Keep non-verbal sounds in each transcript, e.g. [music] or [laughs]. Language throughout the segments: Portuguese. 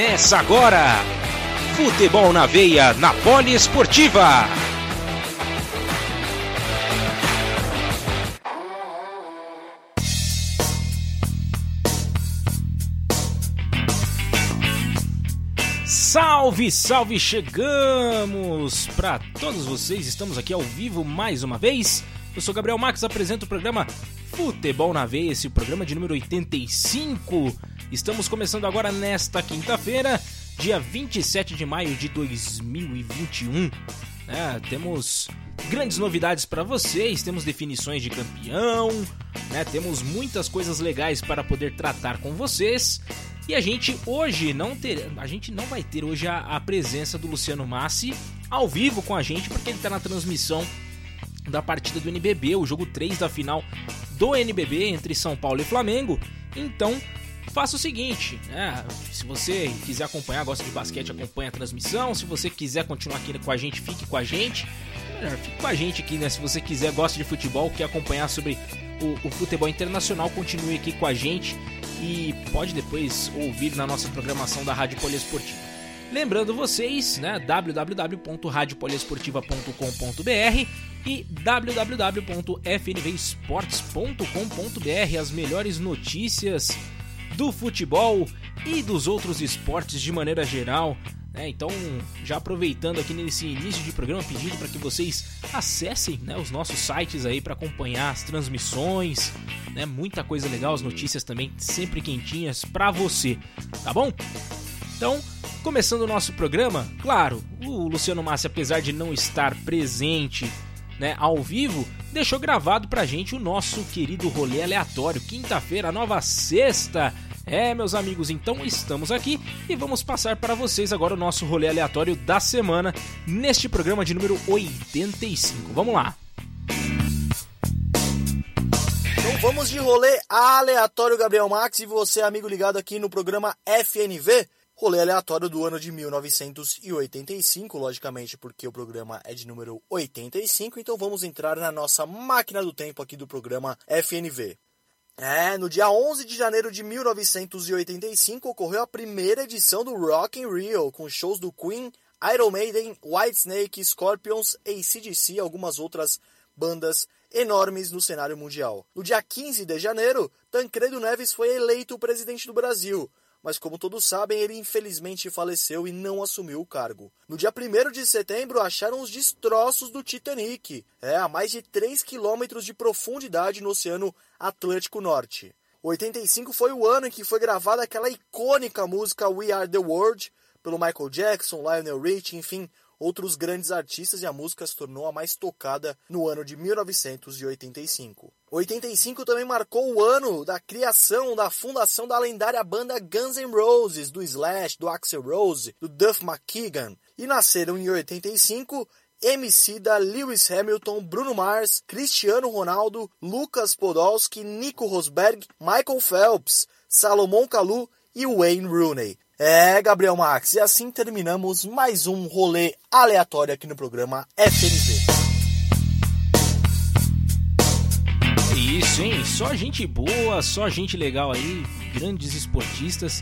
Começa agora! Futebol na veia, na Poliesportiva. Salve, salve! Chegamos para todos vocês. Estamos aqui ao vivo mais uma vez. Eu sou Gabriel Max, apresento o programa Futebol na Veia, esse programa de número 85. Estamos começando agora nesta quinta-feira, dia 27 de maio de 2021. É, temos grandes novidades para vocês, temos definições de campeão, né, temos muitas coisas legais para poder tratar com vocês. E a gente hoje não ter, a gente não vai ter hoje a, a presença do Luciano Massi ao vivo com a gente, porque ele está na transmissão da partida do NBB, o jogo 3 da final do NBB entre São Paulo e Flamengo. Então, faça o seguinte, né? Se você quiser acompanhar, gosta de basquete, acompanha a transmissão. Se você quiser continuar aqui com a gente, fique com a gente. Melhor, fique com a gente aqui, né? Se você quiser, gosta de futebol, quer acompanhar sobre o, o futebol internacional, continue aqui com a gente e pode depois ouvir na nossa programação da Rádio Poliesportiva. Lembrando vocês, né, www.radiopoliesportiva.com.br e www.fnvesportes.com.br, as melhores notícias do futebol e dos outros esportes de maneira geral. Né? Então, já aproveitando aqui nesse início de programa, pedindo para que vocês acessem né, os nossos sites aí para acompanhar as transmissões, né? muita coisa legal, as notícias também sempre quentinhas para você, tá bom? Então, começando o nosso programa, claro, o Luciano Massi, apesar de não estar presente né, ao vivo, deixou gravado pra gente o nosso querido rolê aleatório. Quinta-feira, nova sexta. É, meus amigos, então estamos aqui e vamos passar para vocês agora o nosso rolê aleatório da semana neste programa de número 85. Vamos lá. Então vamos de rolê aleatório, Gabriel Max, e você, amigo ligado aqui no programa FNV rolê aleatório do ano de 1985, logicamente porque o programa é de número 85, então vamos entrar na nossa máquina do tempo aqui do programa FNV. É, no dia 11 de janeiro de 1985 ocorreu a primeira edição do Rock in Rio, com shows do Queen, Iron Maiden, Whitesnake, Scorpions, ACDC e algumas outras bandas enormes no cenário mundial. No dia 15 de janeiro, Tancredo Neves foi eleito presidente do Brasil, mas como todos sabem, ele infelizmente faleceu e não assumiu o cargo. No dia 1 de setembro, acharam os destroços do Titanic, é, a mais de 3 quilômetros de profundidade no Oceano Atlântico Norte. 85 foi o ano em que foi gravada aquela icônica música We Are the World, pelo Michael Jackson, Lionel Richie, enfim, outros grandes artistas e a música se tornou a mais tocada no ano de 1985. 85 também marcou o ano da criação da fundação da lendária banda Guns N' Roses, do Slash, do Axel Rose, do Duff McKagan. E nasceram em 85 MC da Lewis Hamilton, Bruno Mars, Cristiano Ronaldo, Lucas Podolski, Nico Rosberg, Michael Phelps, Salomon Kalou e Wayne Rooney. É, Gabriel Max, e assim terminamos mais um rolê aleatório aqui no programa FNV. Isso, hein? Só gente boa, só gente legal aí, grandes esportistas.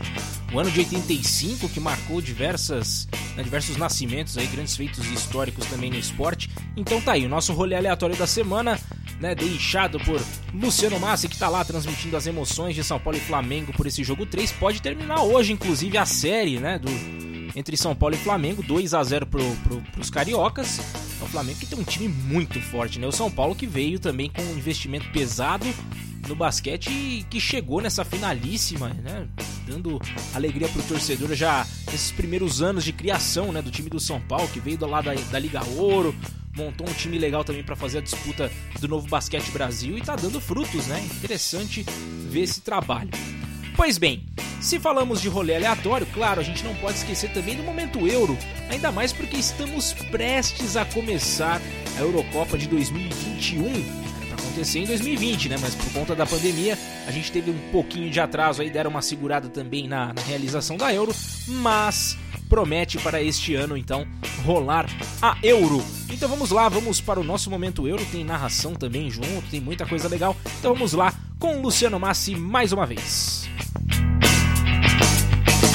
O ano de 85 que marcou diversas, né, diversos nascimentos aí, grandes feitos históricos também no esporte. Então tá aí, o nosso rolê aleatório da semana né, deixado por Luciano Massi, que está lá transmitindo as emoções de São Paulo e Flamengo por esse jogo 3. Pode terminar hoje, inclusive, a série né, do, entre São Paulo e Flamengo, 2 a 0 pro, pro, pros cariocas. É o Flamengo que tem um time muito forte, né? O São Paulo que veio também com um investimento pesado no basquete e que chegou nessa finalíssima, né? Dando alegria pro torcedor já nesses primeiros anos de criação, né? Do time do São Paulo, que veio do lado da, da Liga Ouro, montou um time legal também para fazer a disputa do novo Basquete Brasil e tá dando frutos, né? Interessante ver esse trabalho. Pois bem, se falamos de rolê aleatório, claro, a gente não pode esquecer também do momento Euro, ainda mais porque estamos prestes a começar a Eurocopa de 2021 acontecer em 2020, né? Mas por conta da pandemia, a gente teve um pouquinho de atraso aí, deram uma segurada também na, na realização da Euro, mas promete para este ano então rolar a Euro. Então vamos lá, vamos para o nosso momento Euro, tem narração também junto, tem muita coisa legal. Então vamos lá com Luciano Massi mais uma vez.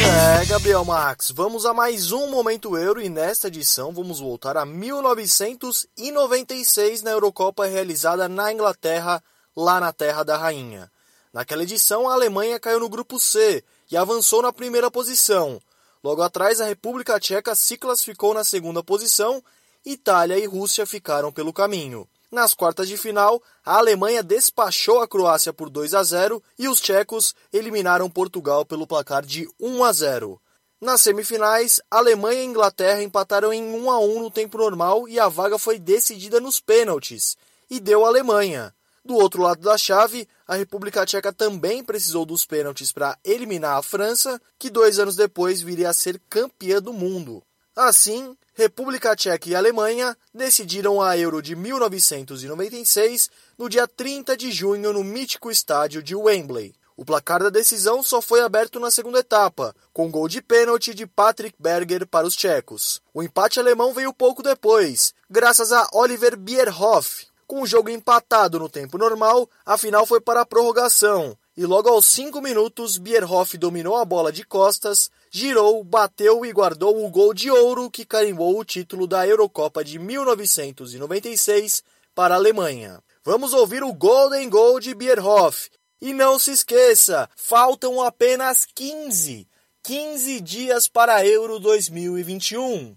É, Gabriel Max, vamos a mais um Momento Euro e nesta edição vamos voltar a 1996 na Eurocopa realizada na Inglaterra, lá na Terra da Rainha. Naquela edição, a Alemanha caiu no grupo C e avançou na primeira posição. Logo atrás, a República Tcheca se classificou na segunda posição, Itália e Rússia ficaram pelo caminho. Nas quartas de final, a Alemanha despachou a Croácia por 2 a 0 e os tchecos eliminaram Portugal pelo placar de 1 a 0. Nas semifinais, Alemanha e Inglaterra empataram em 1 a 1 no tempo normal e a vaga foi decidida nos pênaltis e deu a Alemanha. Do outro lado da chave, a República Tcheca também precisou dos pênaltis para eliminar a França, que dois anos depois viria a ser campeã do mundo. Assim, República Tcheca e Alemanha decidiram a Euro de 1996 no dia 30 de junho no mítico estádio de Wembley. O placar da decisão só foi aberto na segunda etapa, com gol de pênalti de Patrick Berger para os tchecos. O empate alemão veio pouco depois, graças a Oliver Bierhoff. Com o jogo empatado no tempo normal, a final foi para a prorrogação, e logo aos 5 minutos Bierhoff dominou a bola de costas, girou, bateu e guardou o gol de ouro que carimbou o título da Eurocopa de 1996 para a Alemanha. Vamos ouvir o Golden Goal de Bierhoff. E não se esqueça, faltam apenas 15, 15 dias para a Euro 2021.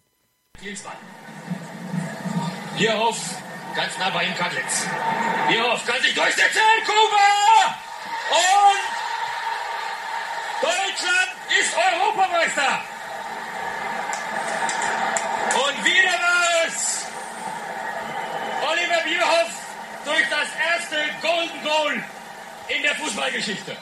Bierhoff, ganz nah bei ihm Kadlitz. Bierhoff kann sich durchsetzen, Kuba! Und Deutschland ist Europameister. Und wieder war es Oliver Bierhoff durch das erste Golden Goal in der Fußballgeschichte.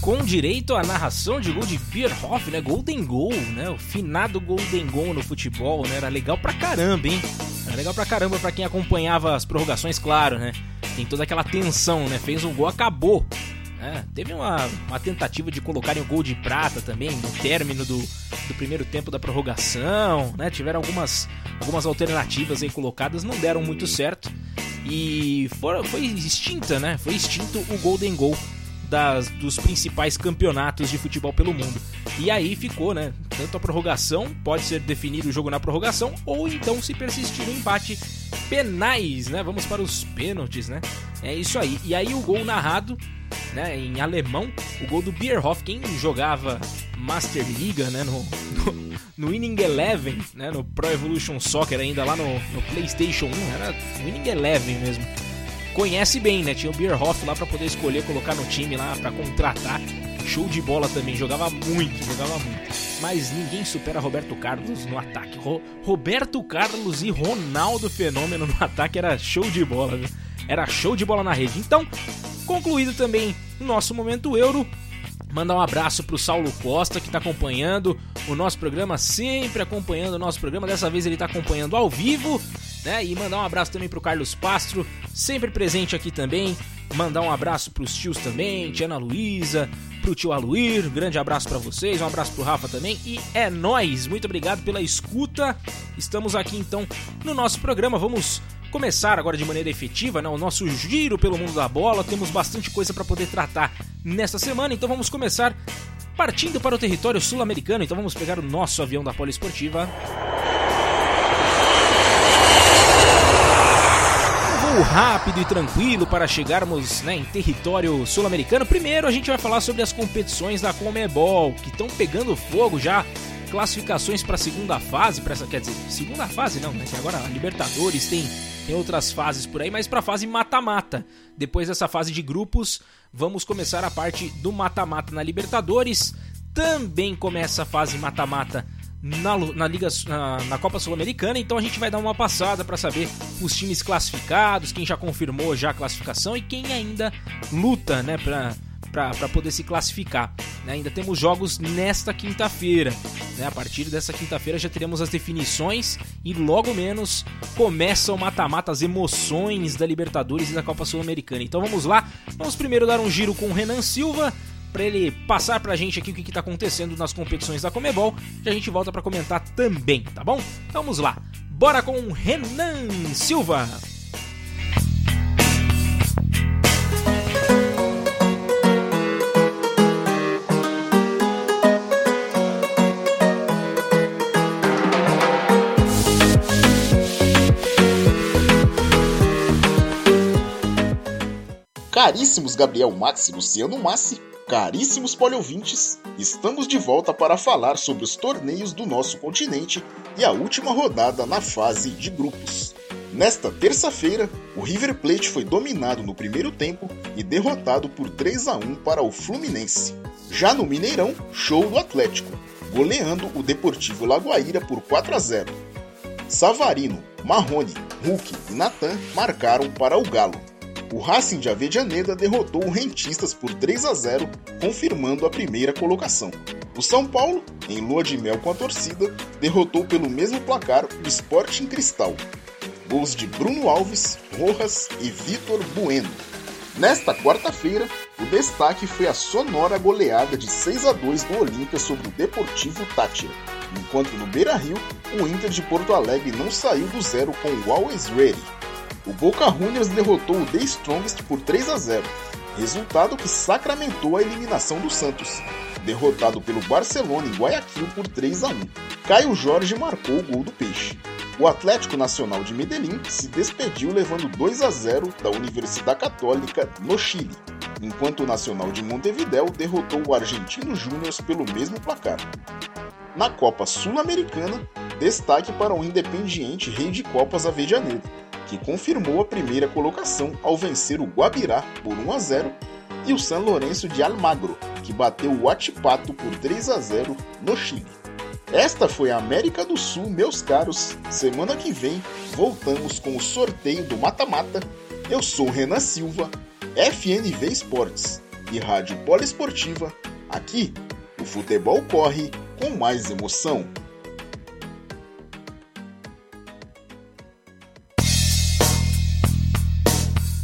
Com direito à narração de gol de Bierhoff, né? Golden Goal, né? O finado Golden Goal no futebol, né? Era legal pra caramba, hein? Era legal pra caramba pra quem acompanhava as prorrogações, claro, né? Tem toda aquela tensão, né? Fez um gol, acabou. É, teve uma, uma tentativa de colocarem o gol de prata também no término do, do primeiro tempo da prorrogação, né? Tiveram algumas, algumas alternativas aí colocadas, não deram muito certo. E for, foi extinta, né? Foi extinto o Golden Goal das, dos principais campeonatos de futebol pelo mundo. E aí ficou, né? Tanto a prorrogação, pode ser definido o jogo na prorrogação, ou então se persistir no empate, penais, né? Vamos para os pênaltis, né? É isso aí. E aí o gol narrado né, em alemão, o gol do Bierhoff, quem jogava Master Liga, né, no, no, no Winning Eleven, né, no Pro Evolution Soccer ainda lá no, no PlayStation 1, era Winning Eleven mesmo. Conhece bem, né? Tinha o Bierhoff lá para poder escolher colocar no time lá para contratar. Show de bola também, jogava muito, jogava muito. Mas ninguém supera Roberto Carlos no ataque. Ro Roberto Carlos e Ronaldo Fenômeno no [laughs] ataque era show de bola, viu? Era show de bola na rede. Então, concluído também o nosso momento Euro. Mandar um abraço pro Saulo Costa que está acompanhando o nosso programa, sempre acompanhando o nosso programa. Dessa vez ele está acompanhando ao vivo, né? E mandar um abraço também pro Carlos Pastro, sempre presente aqui também. Mandar um abraço pros tios também, tia Ana Luísa, pro tio Aluir, grande abraço para vocês, um abraço pro Rafa também e é nós. Muito obrigado pela escuta. Estamos aqui então no nosso programa. Vamos começar agora de maneira efetiva né, o nosso giro pelo mundo da bola. Temos bastante coisa para poder tratar nesta semana, então vamos começar partindo para o território sul-americano. Então vamos pegar o nosso avião da Poliesportiva. Um voo rápido e tranquilo para chegarmos né, em território sul-americano. Primeiro a gente vai falar sobre as competições da Comebol, que estão pegando fogo já classificações para a segunda fase, para essa quer dizer, segunda fase não, né? Que agora a Libertadores tem tem outras fases por aí, mas para a fase mata-mata. Depois dessa fase de grupos, vamos começar a parte do mata-mata na Libertadores. Também começa a fase mata-mata na, na, Liga na, na Copa Sul-Americana, então a gente vai dar uma passada para saber os times classificados, quem já confirmou já a classificação e quem ainda luta, né, para para poder se classificar. Né? Ainda temos jogos nesta quinta-feira. Né? A partir dessa quinta-feira já teremos as definições e logo menos começam mata-mata, as emoções da Libertadores e da Copa Sul-Americana. Então vamos lá, vamos primeiro dar um giro com o Renan Silva para ele passar pra gente aqui o que, que tá acontecendo nas competições da Comebol, que a gente volta para comentar também, tá bom? Vamos lá. Bora com Renan Silva. Caríssimos Gabriel Max e Luciano Massi, caríssimos poliovintes, estamos de volta para falar sobre os torneios do nosso continente e a última rodada na fase de grupos. Nesta terça-feira, o River Plate foi dominado no primeiro tempo e derrotado por 3 a 1 para o Fluminense. Já no Mineirão, show do Atlético, goleando o Deportivo Lagoaíra por 4 a 0. Savarino, Marrone, Hulk e Natan marcaram para o Galo. O Racing de Avedianeda derrotou o Rentistas por 3 a 0, confirmando a primeira colocação. O São Paulo, em lua de mel com a torcida, derrotou pelo mesmo placar o Sporting Cristal, gols de Bruno Alves, Rojas e Vitor Bueno. Nesta quarta-feira, o destaque foi a sonora goleada de 6 a 2 do Olímpia sobre o Deportivo Tátira, enquanto no Beira-Rio, o Inter de Porto Alegre não saiu do zero com o Always Ready. O Boca Juniors derrotou o The Strongest por 3 a 0, resultado que sacramentou a eliminação do Santos, derrotado pelo Barcelona em Guayaquil por 3 a 1. Caio Jorge marcou o gol do Peixe. O Atlético Nacional de Medellín se despediu levando 2 a 0 da Universidade Católica no Chile, enquanto o Nacional de Montevideo derrotou o Argentino Júnior pelo mesmo placar. Na Copa Sul-Americana, destaque para o Independiente Rei de Copas Avedianeiro, que confirmou a primeira colocação ao vencer o Guabirá por 1 a 0 e o San Lourenço de Almagro, que bateu o Atipato por 3 a 0 no Chile. Esta foi a América do Sul, meus caros. Semana que vem voltamos com o sorteio do mata-mata. Eu sou Renan Silva, FNV Esportes e Rádio Poliesportiva. Aqui, o futebol corre com mais emoção.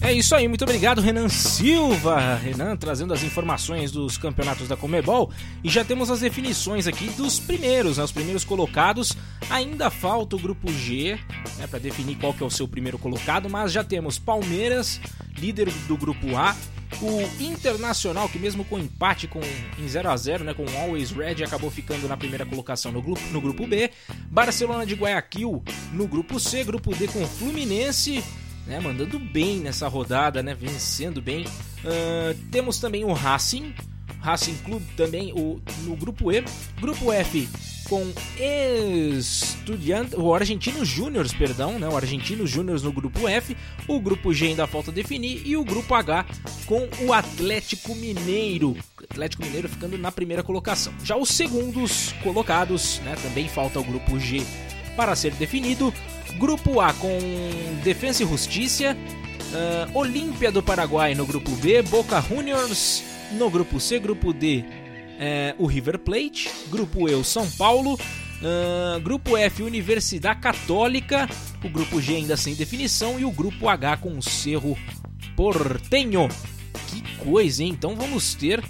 É isso aí, muito obrigado, Renan Silva. Renan trazendo as informações dos campeonatos da Comebol. E já temos as definições aqui dos primeiros, né, os primeiros colocados. Ainda falta o grupo G né, para definir qual que é o seu primeiro colocado, mas já temos Palmeiras, líder do grupo A. O Internacional, que mesmo com empate com, em 0 a 0 né, com o Always Red, acabou ficando na primeira colocação no grupo, no grupo B. Barcelona de Guayaquil no grupo C, grupo D com Fluminense, né, mandando bem nessa rodada, né, vencendo bem. Uh, temos também o Racing, Racing Clube também o, no grupo E. Grupo F com Estudiante, o Argentino Júnior, perdão, né, o Argentino Júnior no grupo F. O grupo G ainda falta definir e o grupo H com o Atlético Mineiro. Atlético Mineiro ficando na primeira colocação. Já os segundos colocados, né, também falta o grupo G para ser definido. Grupo A com Defensa e Justiça, uh, Olímpia do Paraguai no grupo B, Boca Juniors no grupo C, grupo D, uh, o River Plate, grupo E, o São Paulo, uh, grupo F, Universidade Católica, o grupo G ainda sem definição e o grupo H com o Cerro Portenho. Que coisa, hein? Então vamos ter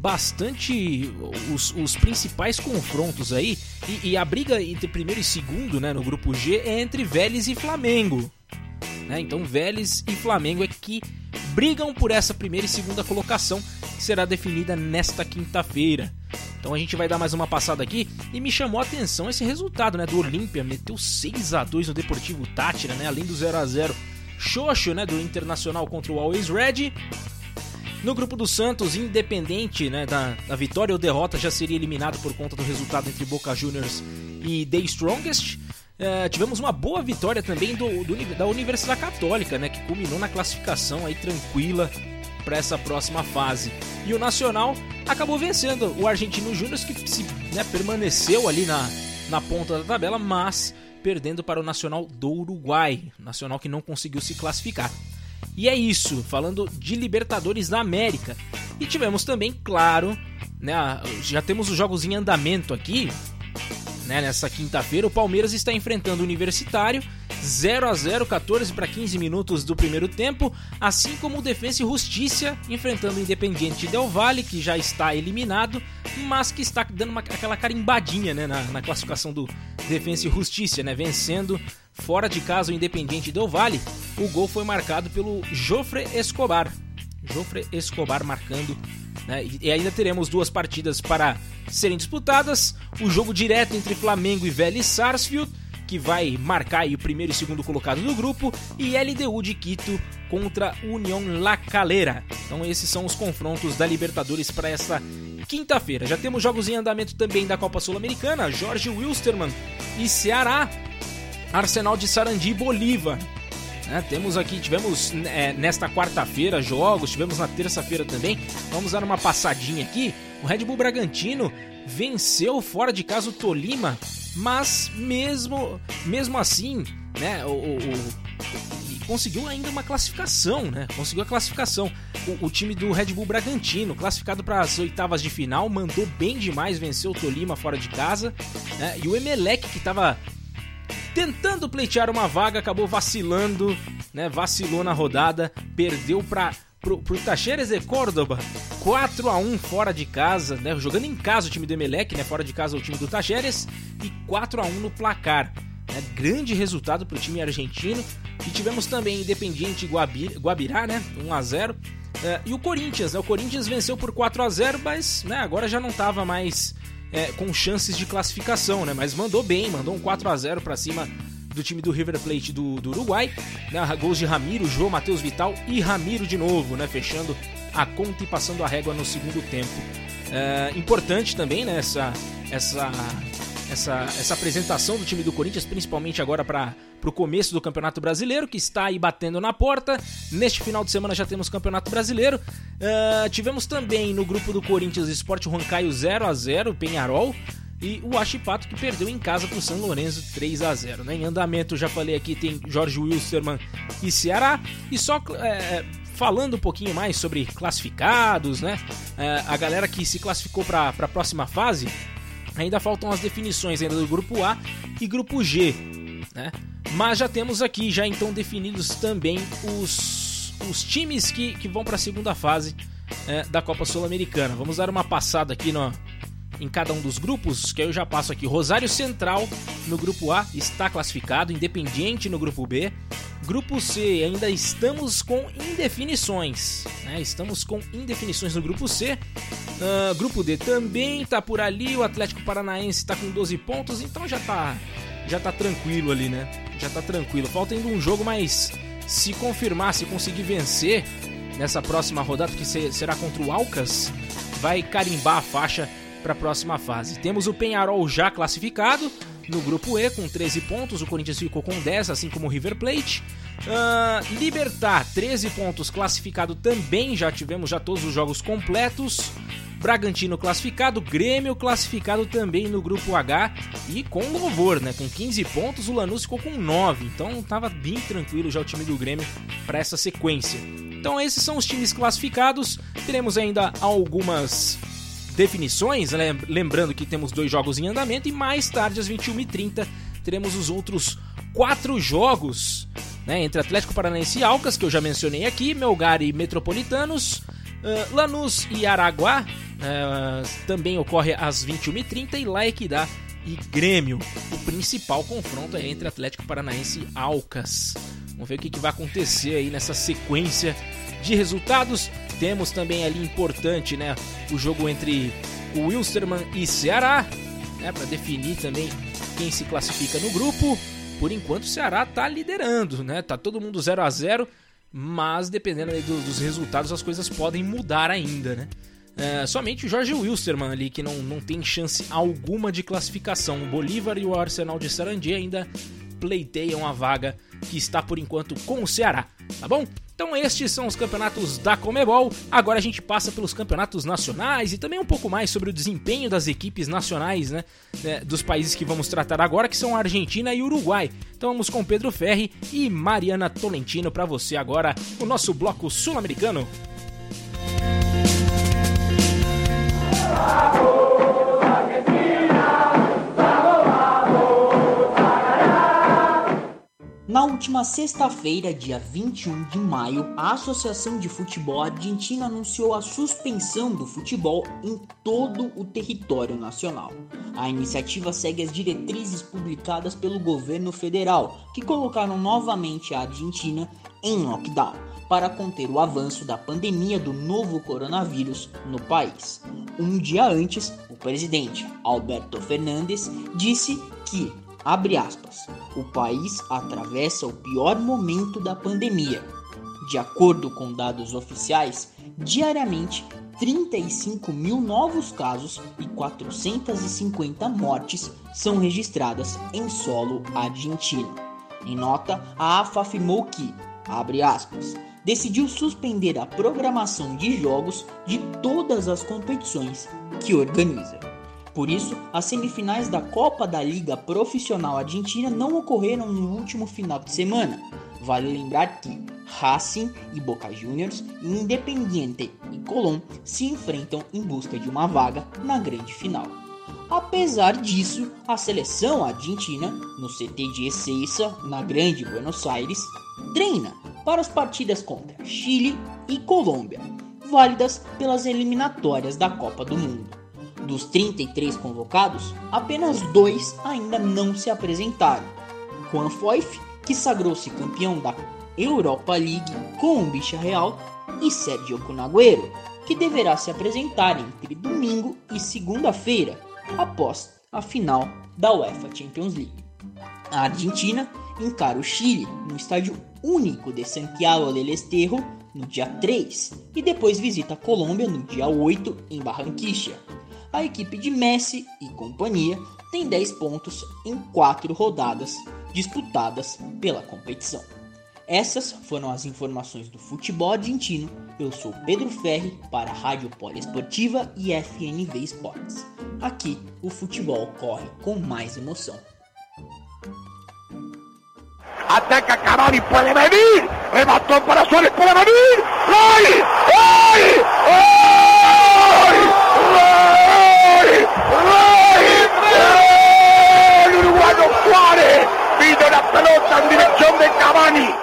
bastante os, os principais confrontos aí. E, e, a briga entre primeiro e segundo né, no grupo G é entre Vélez e Flamengo. Né? Então Vélez e Flamengo é que brigam por essa primeira e segunda colocação que será definida nesta quinta-feira. Então a gente vai dar mais uma passada aqui e me chamou a atenção esse resultado, né, do Olímpia, meteu 6 a 2 no Deportivo Tátira, né, além do 0 a 0 Xoxo, né, do Internacional contra o Always Red. No grupo do Santos, independente né, da, da, vitória ou derrota, já seria eliminado por conta do resultado entre Boca Juniors e The Strongest. Uh, tivemos uma boa vitória também do, do, da Universidade Católica, né, que culminou na classificação aí tranquila para essa próxima fase. E o Nacional acabou vencendo o Argentino Júnior, que se, né, permaneceu ali na, na ponta da tabela, mas perdendo para o Nacional do Uruguai, Nacional que não conseguiu se classificar. E é isso, falando de Libertadores da América. E tivemos também, claro, né, já temos os jogos em andamento aqui. Né, nessa quinta-feira, o Palmeiras está enfrentando o Universitário 0 a 0 14 para 15 minutos do primeiro tempo, assim como o Defensa e Justiça enfrentando o Independiente Del Valle, que já está eliminado, mas que está dando uma, aquela carimbadinha né, na, na classificação do Defensa e Justiça, né, vencendo fora de casa o Independiente Del Valle. O gol foi marcado pelo Jofre Escobar. Jofre Escobar marcando né? E ainda teremos duas partidas para serem disputadas: o jogo direto entre Flamengo e Vélez Sarsfield que vai marcar o primeiro e segundo colocado do grupo, e LDU de Quito contra União La Calera. Então esses são os confrontos da Libertadores para esta quinta-feira. Já temos jogos em andamento também da Copa Sul-Americana, Jorge Wilstermann e Ceará, Arsenal de Sarandi e Bolívar. É, temos aqui, tivemos é, nesta quarta-feira jogos, tivemos na terça-feira também. Vamos dar uma passadinha aqui. O Red Bull Bragantino venceu fora de casa o Tolima, mas mesmo, mesmo assim, né, o, o, o conseguiu ainda uma classificação, né? Conseguiu a classificação. O, o time do Red Bull Bragantino, classificado para as oitavas de final, mandou bem demais, venceu o Tolima fora de casa. Né? E o Emelec, que estava tentando pleitear uma vaga, acabou vacilando, né? Vacilou na rodada, perdeu para pro, pro Tacheres de Córdoba 4 a 1 fora de casa, né? Jogando em casa o time do Emelec, né? Fora de casa o time do Tacheres e 4 a 1 no placar. Né? Grande resultado para o time argentino. E tivemos também Independiente Guabir, Guabirá, né? 1 a 0 uh, E o Corinthians, né? O Corinthians venceu por 4 a 0 mas né, agora já não estava mais é, com chances de classificação, né? Mas mandou bem, mandou um 4 a 0 para cima do time do River Plate do, do Uruguai. Né? Gols de Ramiro, João Matheus Vital e Ramiro de novo, né? Fechando a conta e passando a régua no segundo tempo. É, importante também né, essa, essa, essa, essa apresentação do time do Corinthians, principalmente agora para o começo do Campeonato Brasileiro, que está aí batendo na porta. Neste final de semana já temos Campeonato Brasileiro. Uh, tivemos também no grupo do Corinthians Esporte Rancaio 0 a 0 Penharol. E o Achipato que perdeu em casa para o São Lourenço 3 a 0 né? Em andamento, já falei aqui, tem Jorge Wilstermann e Ceará. E só é, falando um pouquinho mais sobre classificados, né? É, a galera que se classificou para a próxima fase, ainda faltam as definições ainda do grupo A e grupo G, né? Mas já temos aqui já então definidos também os, os times que, que vão para a segunda fase é, da Copa Sul-Americana. Vamos dar uma passada aqui no, em cada um dos grupos, que eu já passo aqui. Rosário Central no grupo A está classificado, Independiente no grupo B. Grupo C, ainda estamos com indefinições. Né? Estamos com indefinições no grupo C. Uh, grupo D também está por ali. O Atlético Paranaense está com 12 pontos, então já está já tá tranquilo ali, né? Já está tranquilo. Falta ainda um jogo, mas se confirmar, se conseguir vencer nessa próxima rodada, que será contra o Alcas, vai carimbar a faixa para a próxima fase. Temos o Penharol já classificado no grupo E com 13 pontos, o Corinthians ficou com 10, assim como o River Plate. Uh, Libertar, 13 pontos, classificado também, já tivemos já todos os jogos completos. Bragantino classificado, Grêmio classificado também no grupo H e com louvor, né? Com 15 pontos, o Lanús ficou com 9, então estava bem tranquilo já o time do Grêmio para essa sequência. Então esses são os times classificados. Teremos ainda algumas definições, né? lembrando que temos dois jogos em andamento e mais tarde às 21h30 teremos os outros quatro jogos né? entre Atlético Paranaense e Alcas, que eu já mencionei aqui, Melgar e Metropolitanos, uh, Lanús e Araguá, uh, também ocorre às 21h30 e La Equidad e Grêmio. O principal confronto é entre Atlético Paranaense e Alcas. Vamos ver o que, que vai acontecer aí nessa sequência de resultados. Temos também ali importante, né, o jogo entre o Wilstermann e Ceará, né, para definir também quem se classifica no grupo. Por enquanto o Ceará tá liderando, né? Tá todo mundo 0 a 0, mas dependendo do, dos resultados as coisas podem mudar ainda, né? É, somente o Jorge Wilstermann ali que não, não tem chance alguma de classificação. O Bolívar e o Arsenal de Sarandi ainda pleiteiam a vaga que está por enquanto com o Ceará, tá bom? Então estes são os campeonatos da Comebol. Agora a gente passa pelos campeonatos nacionais e também um pouco mais sobre o desempenho das equipes nacionais, né, né dos países que vamos tratar agora, que são a Argentina e Uruguai. Então vamos com Pedro Ferri e Mariana Tolentino para você agora o nosso bloco sul-americano. Na última sexta-feira, dia 21 de maio, a Associação de Futebol Argentina anunciou a suspensão do futebol em todo o território nacional. A iniciativa segue as diretrizes publicadas pelo governo federal, que colocaram novamente a Argentina em lockdown para conter o avanço da pandemia do novo coronavírus no país. Um dia antes, o presidente Alberto Fernandes disse que Abre aspas. O país atravessa o pior momento da pandemia. De acordo com dados oficiais, diariamente 35 mil novos casos e 450 mortes são registradas em solo argentino. Em nota, a AFA afirmou que, abre aspas, decidiu suspender a programação de jogos de todas as competições que organiza. Por isso, as semifinais da Copa da Liga Profissional Argentina não ocorreram no último final de semana. Vale lembrar que Racing e Boca Juniors, Independiente e Colón se enfrentam em busca de uma vaga na grande final. Apesar disso, a seleção argentina, no CT de Ezeiza, na Grande Buenos Aires, treina para as partidas contra Chile e Colômbia, válidas pelas eliminatórias da Copa do Mundo. Dos 33 convocados, apenas dois ainda não se apresentaram. Juan Foyf, que sagrou-se campeão da Europa League com o Bicha Real, e Sergio Cunagüero, que deverá se apresentar entre domingo e segunda-feira, após a final da UEFA Champions League. A Argentina encara o Chile no estádio único de Santiago del Estero no dia 3 e depois visita a Colômbia no dia 8 em Barranquilla a equipe de Messi e companhia tem 10 pontos em 4 rodadas disputadas pela competição. Essas foram as informações do futebol argentino. Eu sou Pedro Ferri para a Rádio Poliesportiva e FNV Esportes. Aqui o futebol corre com mais emoção. Ataca Cavani, pode venir. Rematou para Suárez, pode venir. ¡Gol! ¡Gol! ¡Gol! ¡Gol! Uruguayo Pelota de Cavani.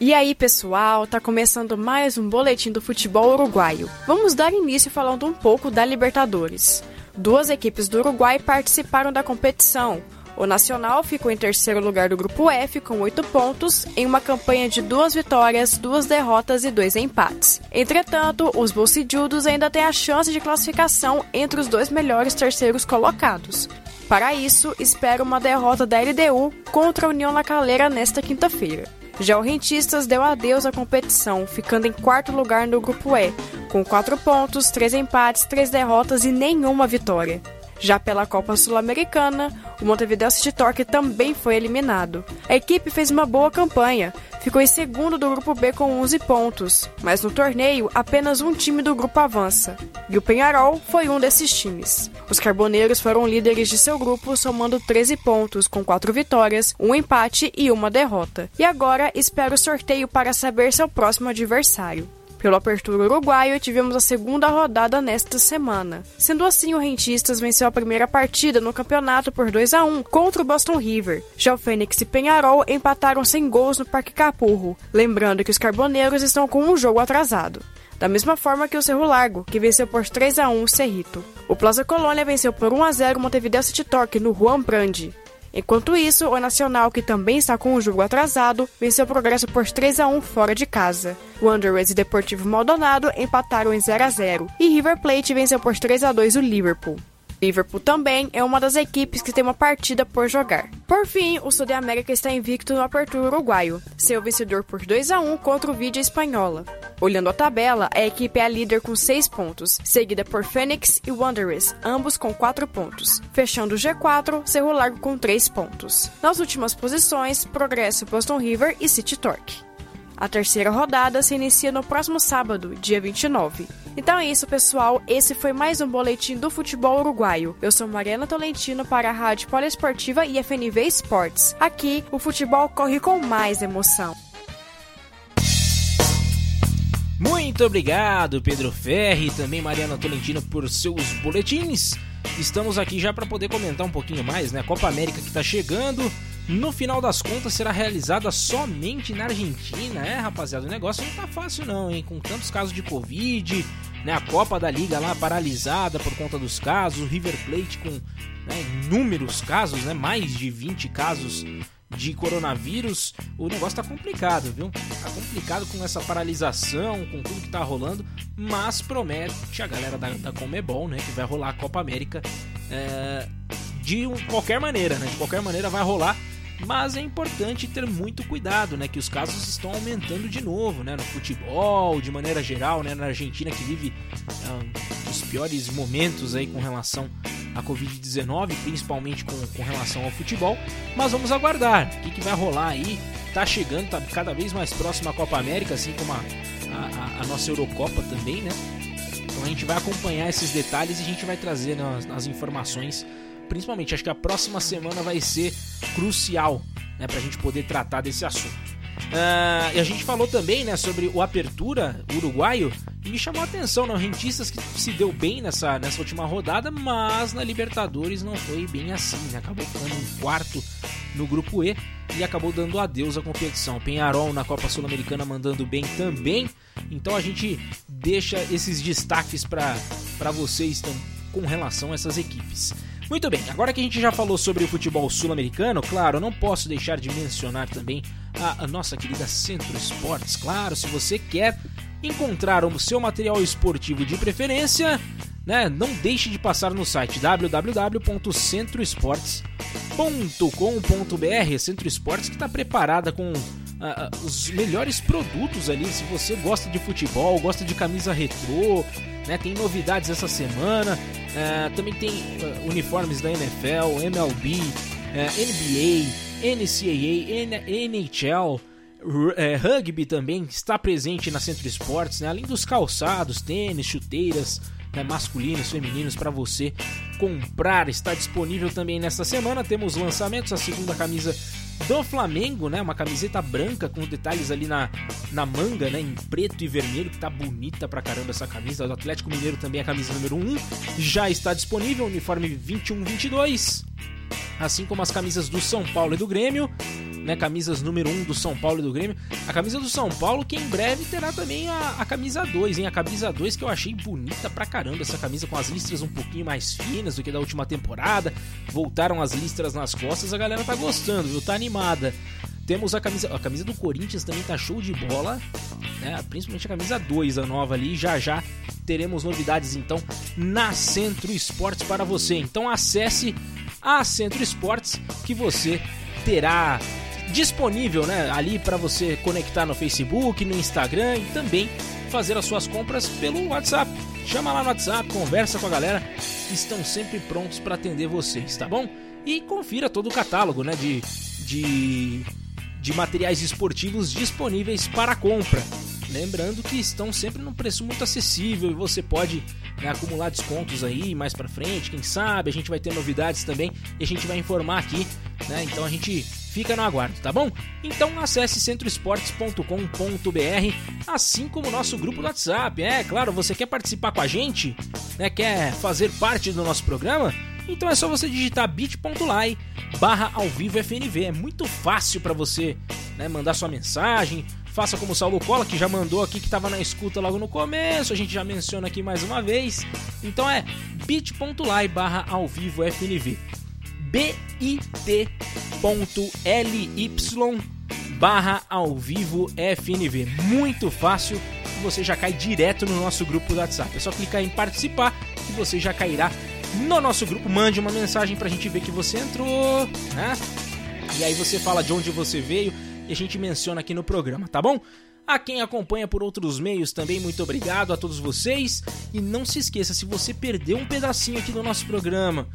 E aí, pessoal, tá começando mais um boletim do futebol uruguaio. Vamos dar início falando um pouco da Libertadores. Duas equipes do Uruguai participaram da competição. O Nacional ficou em terceiro lugar do grupo F com oito pontos, em uma campanha de duas vitórias, duas derrotas e dois empates. Entretanto, os bolsijudos ainda têm a chance de classificação entre os dois melhores terceiros colocados. Para isso, espera uma derrota da LDU contra a União La Calera nesta quinta-feira. Já o Rentistas deu adeus à competição, ficando em quarto lugar no grupo E, com quatro pontos, três empates, três derrotas e nenhuma vitória. Já pela Copa Sul-Americana, o Montevideo City Torque também foi eliminado. A equipe fez uma boa campanha, ficou em segundo do grupo B com 11 pontos, mas no torneio apenas um time do grupo avança, e o Penharol foi um desses times. Os Carboneiros foram líderes de seu grupo, somando 13 pontos, com 4 vitórias, um empate e uma derrota. E agora espera o sorteio para saber seu próximo adversário. Pelo Apertura Uruguaio, tivemos a segunda rodada nesta semana. Sendo assim, o Rentistas venceu a primeira partida no campeonato por 2 a 1 contra o Boston River. Já o Fênix e Penharol empataram sem gols no Parque Capurro, lembrando que os Carboneiros estão com um jogo atrasado. Da mesma forma que o Cerro Largo, que venceu por 3 a 1 o Cerrito. O Plaza Colônia venceu por 1 a 0 o Montevideo City Torque no Juan Brandi. Enquanto isso, o Nacional, que também está com o jogo atrasado, venceu o Progresso por 3 a 1 fora de casa. Wanderers e Deportivo Maldonado empataram em 0 a 0 e River Plate venceu por 3 a 2 o Liverpool. Liverpool também é uma das equipes que tem uma partida por jogar. Por fim, o Sul de América está invicto no Apertura Uruguaio, seu vencedor por 2 a 1 contra o Vídea Espanhola. Olhando a tabela, a equipe é a líder com 6 pontos, seguida por Fênix e Wanderers, ambos com 4 pontos. Fechando o G4, Cerro Largo com 3 pontos. Nas últimas posições, Progresso, Boston River e City Torque. A terceira rodada se inicia no próximo sábado, dia 29. Então é isso, pessoal. Esse foi mais um boletim do futebol uruguaio. Eu sou Mariana Tolentino para a Rádio Poliesportiva e FNV Esportes. Aqui, o futebol corre com mais emoção. Muito obrigado, Pedro Ferri e também Mariana Tolentino por seus boletins. Estamos aqui já para poder comentar um pouquinho mais, né? Copa América que está chegando no final das contas será realizada somente na Argentina. É, rapaziada, o negócio não tá fácil não, hein? Com tantos casos de Covid, né? A Copa da Liga lá paralisada por conta dos casos, o River Plate com né, inúmeros casos, né? Mais de 20 casos de coronavírus, o negócio tá complicado, viu? Tá complicado com essa paralisação, com tudo que tá rolando, mas promete a galera da, da Comebol, né, que vai rolar a Copa América é, de qualquer maneira, né? De qualquer maneira vai rolar mas é importante ter muito cuidado, né? Que os casos estão aumentando de novo, né? No futebol, de maneira geral, né? Na Argentina que vive um, os piores momentos aí com relação à Covid-19, principalmente com, com relação ao futebol. Mas vamos aguardar o que, que vai rolar aí. Tá chegando, tá cada vez mais próximo a Copa América, assim como a, a, a nossa Eurocopa também, né? Então a gente vai acompanhar esses detalhes e a gente vai trazer né, as, as informações principalmente, acho que a próxima semana vai ser crucial né, para a gente poder tratar desse assunto. Uh, e a gente falou também né, sobre o Apertura uruguaio e me chamou a atenção, né, o Rentistas que se deu bem nessa, nessa última rodada, mas na Libertadores não foi bem assim, né, acabou ficando em quarto no grupo E e acabou dando adeus à competição. Penharol na Copa Sul-Americana mandando bem também, então a gente deixa esses destaques para vocês com relação a essas equipes. Muito bem, agora que a gente já falou sobre o futebol sul-americano, claro, não posso deixar de mencionar também a, a nossa querida Centro Esportes. Claro, se você quer encontrar o seu material esportivo de preferência, né, não deixe de passar no site www.centroesportes.com.br. Centro Esportes que está preparada com uh, os melhores produtos ali. Se você gosta de futebol, gosta de camisa retrô, né, tem novidades essa semana. Uh, também tem uh, uniformes da NFL, MLB, NBA, NCAA, NHL. rugby também está presente na Centro Esportes, né? além dos calçados, tênis, chuteiras, né, masculinos, femininos para você comprar. Está disponível também nesta semana. Temos lançamentos, a segunda camisa do Flamengo, né? Uma camiseta branca com detalhes ali na, na manga, né? Em preto e vermelho, que tá bonita pra caramba essa camisa. Do Atlético Mineiro também a camisa número 1 já está disponível, uniforme 21-22. Assim como as camisas do São Paulo e do Grêmio né, camisas número 1 do São Paulo e do Grêmio. A camisa do São Paulo, que em breve terá também a, a camisa 2, hein? A camisa 2 que eu achei bonita pra caramba, essa camisa com as listras um pouquinho mais finas do que da última temporada. Voltaram as listras nas costas, a galera tá gostando, viu? Tá animada. Temos a camisa, a camisa do Corinthians também tá show de bola, né? Principalmente a camisa 2, a nova ali, já já teremos novidades então na Centro Esportes para você. Então acesse a Centro Esportes que você terá disponível né, ali para você conectar no Facebook, no Instagram e também fazer as suas compras pelo WhatsApp. Chama lá no WhatsApp, conversa com a galera, estão sempre prontos para atender vocês, tá bom? E confira todo o catálogo né, de, de, de materiais esportivos disponíveis para compra. Lembrando que estão sempre num preço muito acessível e você pode né, acumular descontos aí mais para frente, quem sabe a gente vai ter novidades também e a gente vai informar aqui, né? Então a gente fica no aguardo, tá bom? Então acesse centroesportes.com.br, assim como o nosso grupo do WhatsApp. É, claro, você quer participar com a gente, né? Quer fazer parte do nosso programa? Então é só você digitar bit.ly barra ao vivo FNV. É muito fácil para você né, mandar sua mensagem. Faça como o Saulo Cola, que já mandou aqui que estava na escuta logo no começo. A gente já menciona aqui mais uma vez. Então é bit.ly barra ao vivo FNV bit.ly barra ao vivo FNV. Muito fácil, você já cai direto no nosso grupo do WhatsApp. É só clicar em participar e você já cairá no nosso grupo. Mande uma mensagem pra gente ver que você entrou, né? E aí você fala de onde você veio e a gente menciona aqui no programa, tá bom? A quem acompanha por outros meios também, muito obrigado a todos vocês. E não se esqueça, se você perdeu um pedacinho aqui do nosso programa,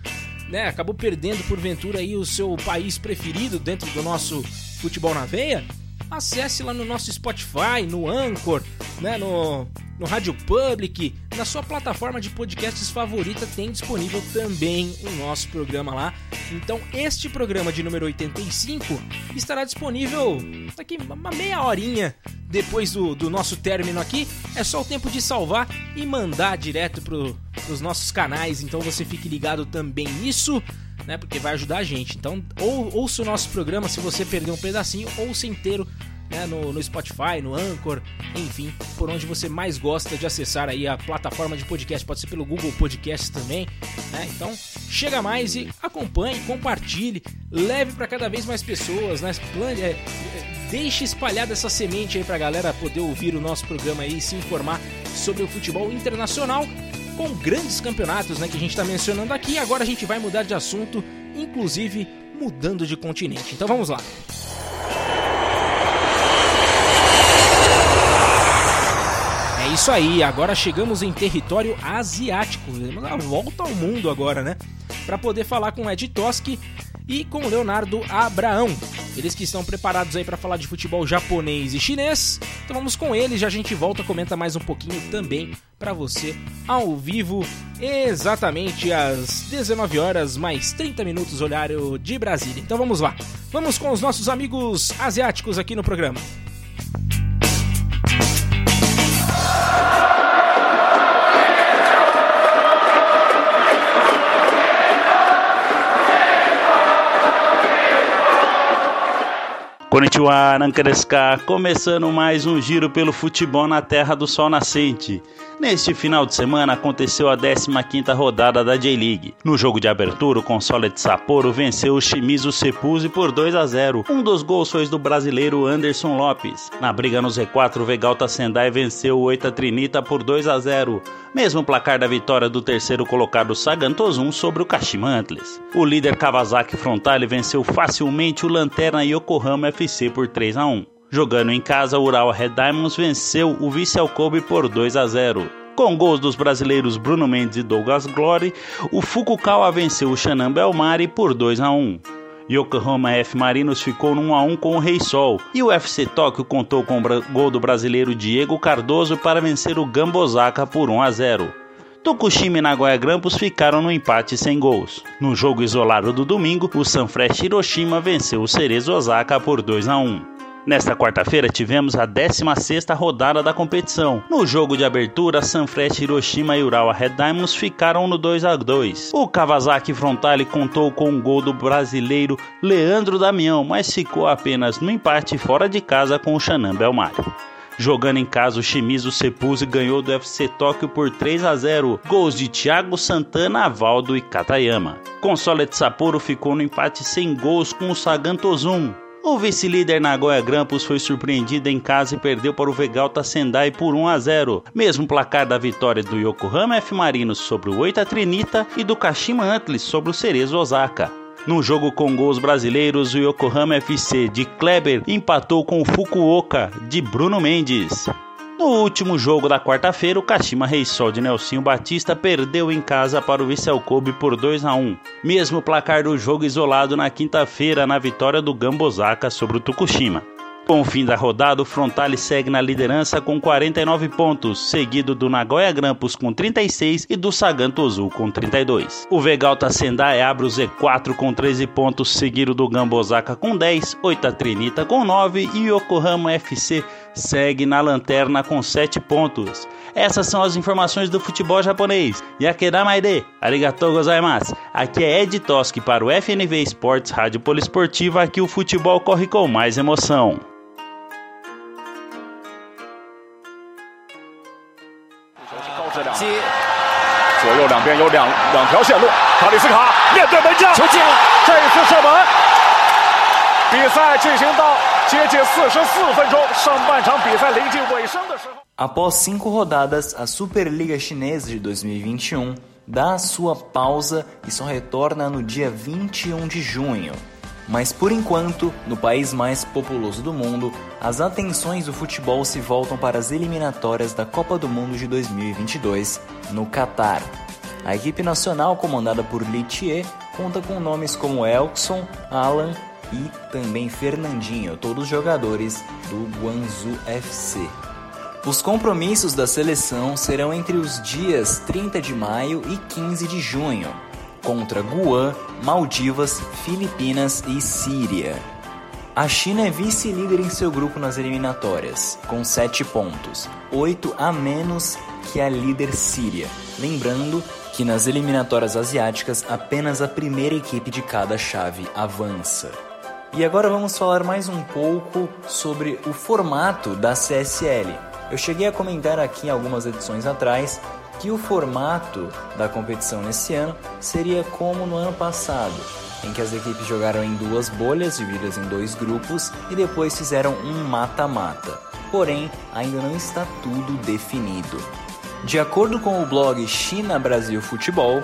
né, acabou perdendo porventura aí o seu país preferido dentro do nosso futebol na veia, acesse lá no nosso Spotify, no Anchor, né, no, no Rádio Public, na sua plataforma de podcasts favorita tem disponível também o nosso programa lá. Então, este programa de número 85 estará disponível daqui uma meia horinha depois do, do nosso término aqui. É só o tempo de salvar e mandar direto para os nossos canais. Então, você fique ligado também nisso. Né, porque vai ajudar a gente. Então, ou, ouça o nosso programa se você perdeu um pedacinho, ouça inteiro né, no, no, Spotify, no Anchor, enfim, por onde você mais gosta de acessar aí a plataforma de podcast, pode ser pelo Google Podcast também, né? Então, chega mais e acompanhe, compartilhe, leve para cada vez mais pessoas, né? Plane, é, deixe espalhada essa semente aí pra galera poder ouvir o nosso programa aí e se informar sobre o futebol internacional com grandes campeonatos, né, que a gente está mencionando aqui. Agora a gente vai mudar de assunto inclusive mudando de continente. Então vamos lá. É isso aí, agora chegamos em território asiático. A volta ao mundo agora, né? Para poder falar com Ed Toski e com Leonardo Abraão. Eles que estão preparados aí para falar de futebol japonês e chinês. Então vamos com eles, já a gente volta, comenta mais um pouquinho também para você ao vivo, exatamente às 19 horas mais 30 minutos horário de Brasília. Então vamos lá. Vamos com os nossos amigos asiáticos aqui no programa. Konnichiwa, Nankareska, começando mais um giro pelo futebol na terra do sol nascente. Neste final de semana aconteceu a 15ª rodada da J-League. No jogo de abertura, o console de Sapporo venceu o Shimizu Sepuse por 2 a 0. Um dos gols foi do brasileiro Anderson Lopes. Na briga no Z4, o Vegalta Sendai venceu o Oita Trinita por 2 a 0. Mesmo placar da vitória do terceiro colocado Sagan Tozun sobre o Kashima Antlers. O líder Kawasaki Frontale venceu facilmente o Lanterna Yokohama FC por 3 a 1. Jogando em casa, o Ural Red Diamonds venceu o Vissel Kobe por 2 a 0. Com gols dos brasileiros Bruno Mendes e Douglas Glory, o Fukukawa venceu o Shannon Belmari por 2 a 1. Yokohama F Marinos ficou no 1 a 1 com o Rei Sol e o FC Tóquio contou com o gol do brasileiro Diego Cardoso para vencer o Gambosaka por 1 a 0. Tokushima e Nagoya Grampus ficaram no empate sem gols. No jogo isolado do domingo, o Sanfrecce Hiroshima venceu o Cerezo Osaka por 2 a 1. Nesta quarta-feira tivemos a 16ª rodada da competição. No jogo de abertura, Sanfrecce Hiroshima e Urawa Red Diamonds ficaram no 2 a 2. O Kawasaki Frontale contou com um gol do brasileiro Leandro Damião, mas ficou apenas no empate fora de casa com o Shannon Belmário. Jogando em casa, o Shimizu Sepuse ganhou do FC Tóquio por 3 a 0. Gols de Thiago Santana, Avaldo e Katayama. Console de Sapporo ficou no empate sem gols com o Sagan Tozun. O vice-líder Nagoya Grampus foi surpreendido em casa e perdeu para o Vegalta Sendai por 1 a 0, mesmo placar da vitória do Yokohama F Marinos sobre o Oita Trinita e do Kashima Antlers sobre o Cerezo Osaka. No jogo com gols brasileiros, o Yokohama FC de Kleber empatou com o Fukuoka de Bruno Mendes. No último jogo da quarta-feira, o Kashima Reysol de Nelsinho Batista perdeu em casa para o Vissel Kobe por 2 a 1. Mesmo placar do jogo isolado na quinta-feira na vitória do Gambosaka sobre o Tokushima. Com o fim da rodada, o Frontale segue na liderança com 49 pontos, seguido do Nagoya Grampus com 36 e do Sagan Tozu com 32. O Vegalta Sendai abre o Z4 com 13 pontos, seguido do Gambosaka com 10, Oita Trinita com 9 e Yokohama FC segue na lanterna com 7 pontos. Essas são as informações do futebol japonês. Yakeda Maide, arigatou gozaimasu. Aqui é Ed Toski para o FNV Esportes Rádio Poliesportiva, aqui o futebol corre com mais emoção. 接，左右两边有两两条线路。卡里斯卡面对门将，球进了，这次射门。比赛进行到接近四十四分钟，上半场比赛临近尾声的时候。 Após cinco rodadas, a Superliga Chinesa de 2021 dá a sua pausa e só retorna no dia 21 de junho. Mas por enquanto, no país mais populoso do mundo, as atenções do futebol se voltam para as eliminatórias da Copa do Mundo de 2022 no Catar. A equipe nacional comandada por Li Chie conta com nomes como Elkson, Alan e também Fernandinho, todos jogadores do Guangzhou FC. Os compromissos da seleção serão entre os dias 30 de maio e 15 de junho, contra Guam, Maldivas, Filipinas e Síria. A China é vice-líder em seu grupo nas eliminatórias, com 7 pontos, 8 a menos que a líder Síria. Lembrando que nas eliminatórias asiáticas apenas a primeira equipe de cada chave avança. E agora vamos falar mais um pouco sobre o formato da CSL. Eu cheguei a comentar aqui algumas edições atrás que o formato da competição nesse ano seria como no ano passado, em que as equipes jogaram em duas bolhas divididas em dois grupos e depois fizeram um mata-mata. Porém, ainda não está tudo definido. De acordo com o blog China Brasil Futebol,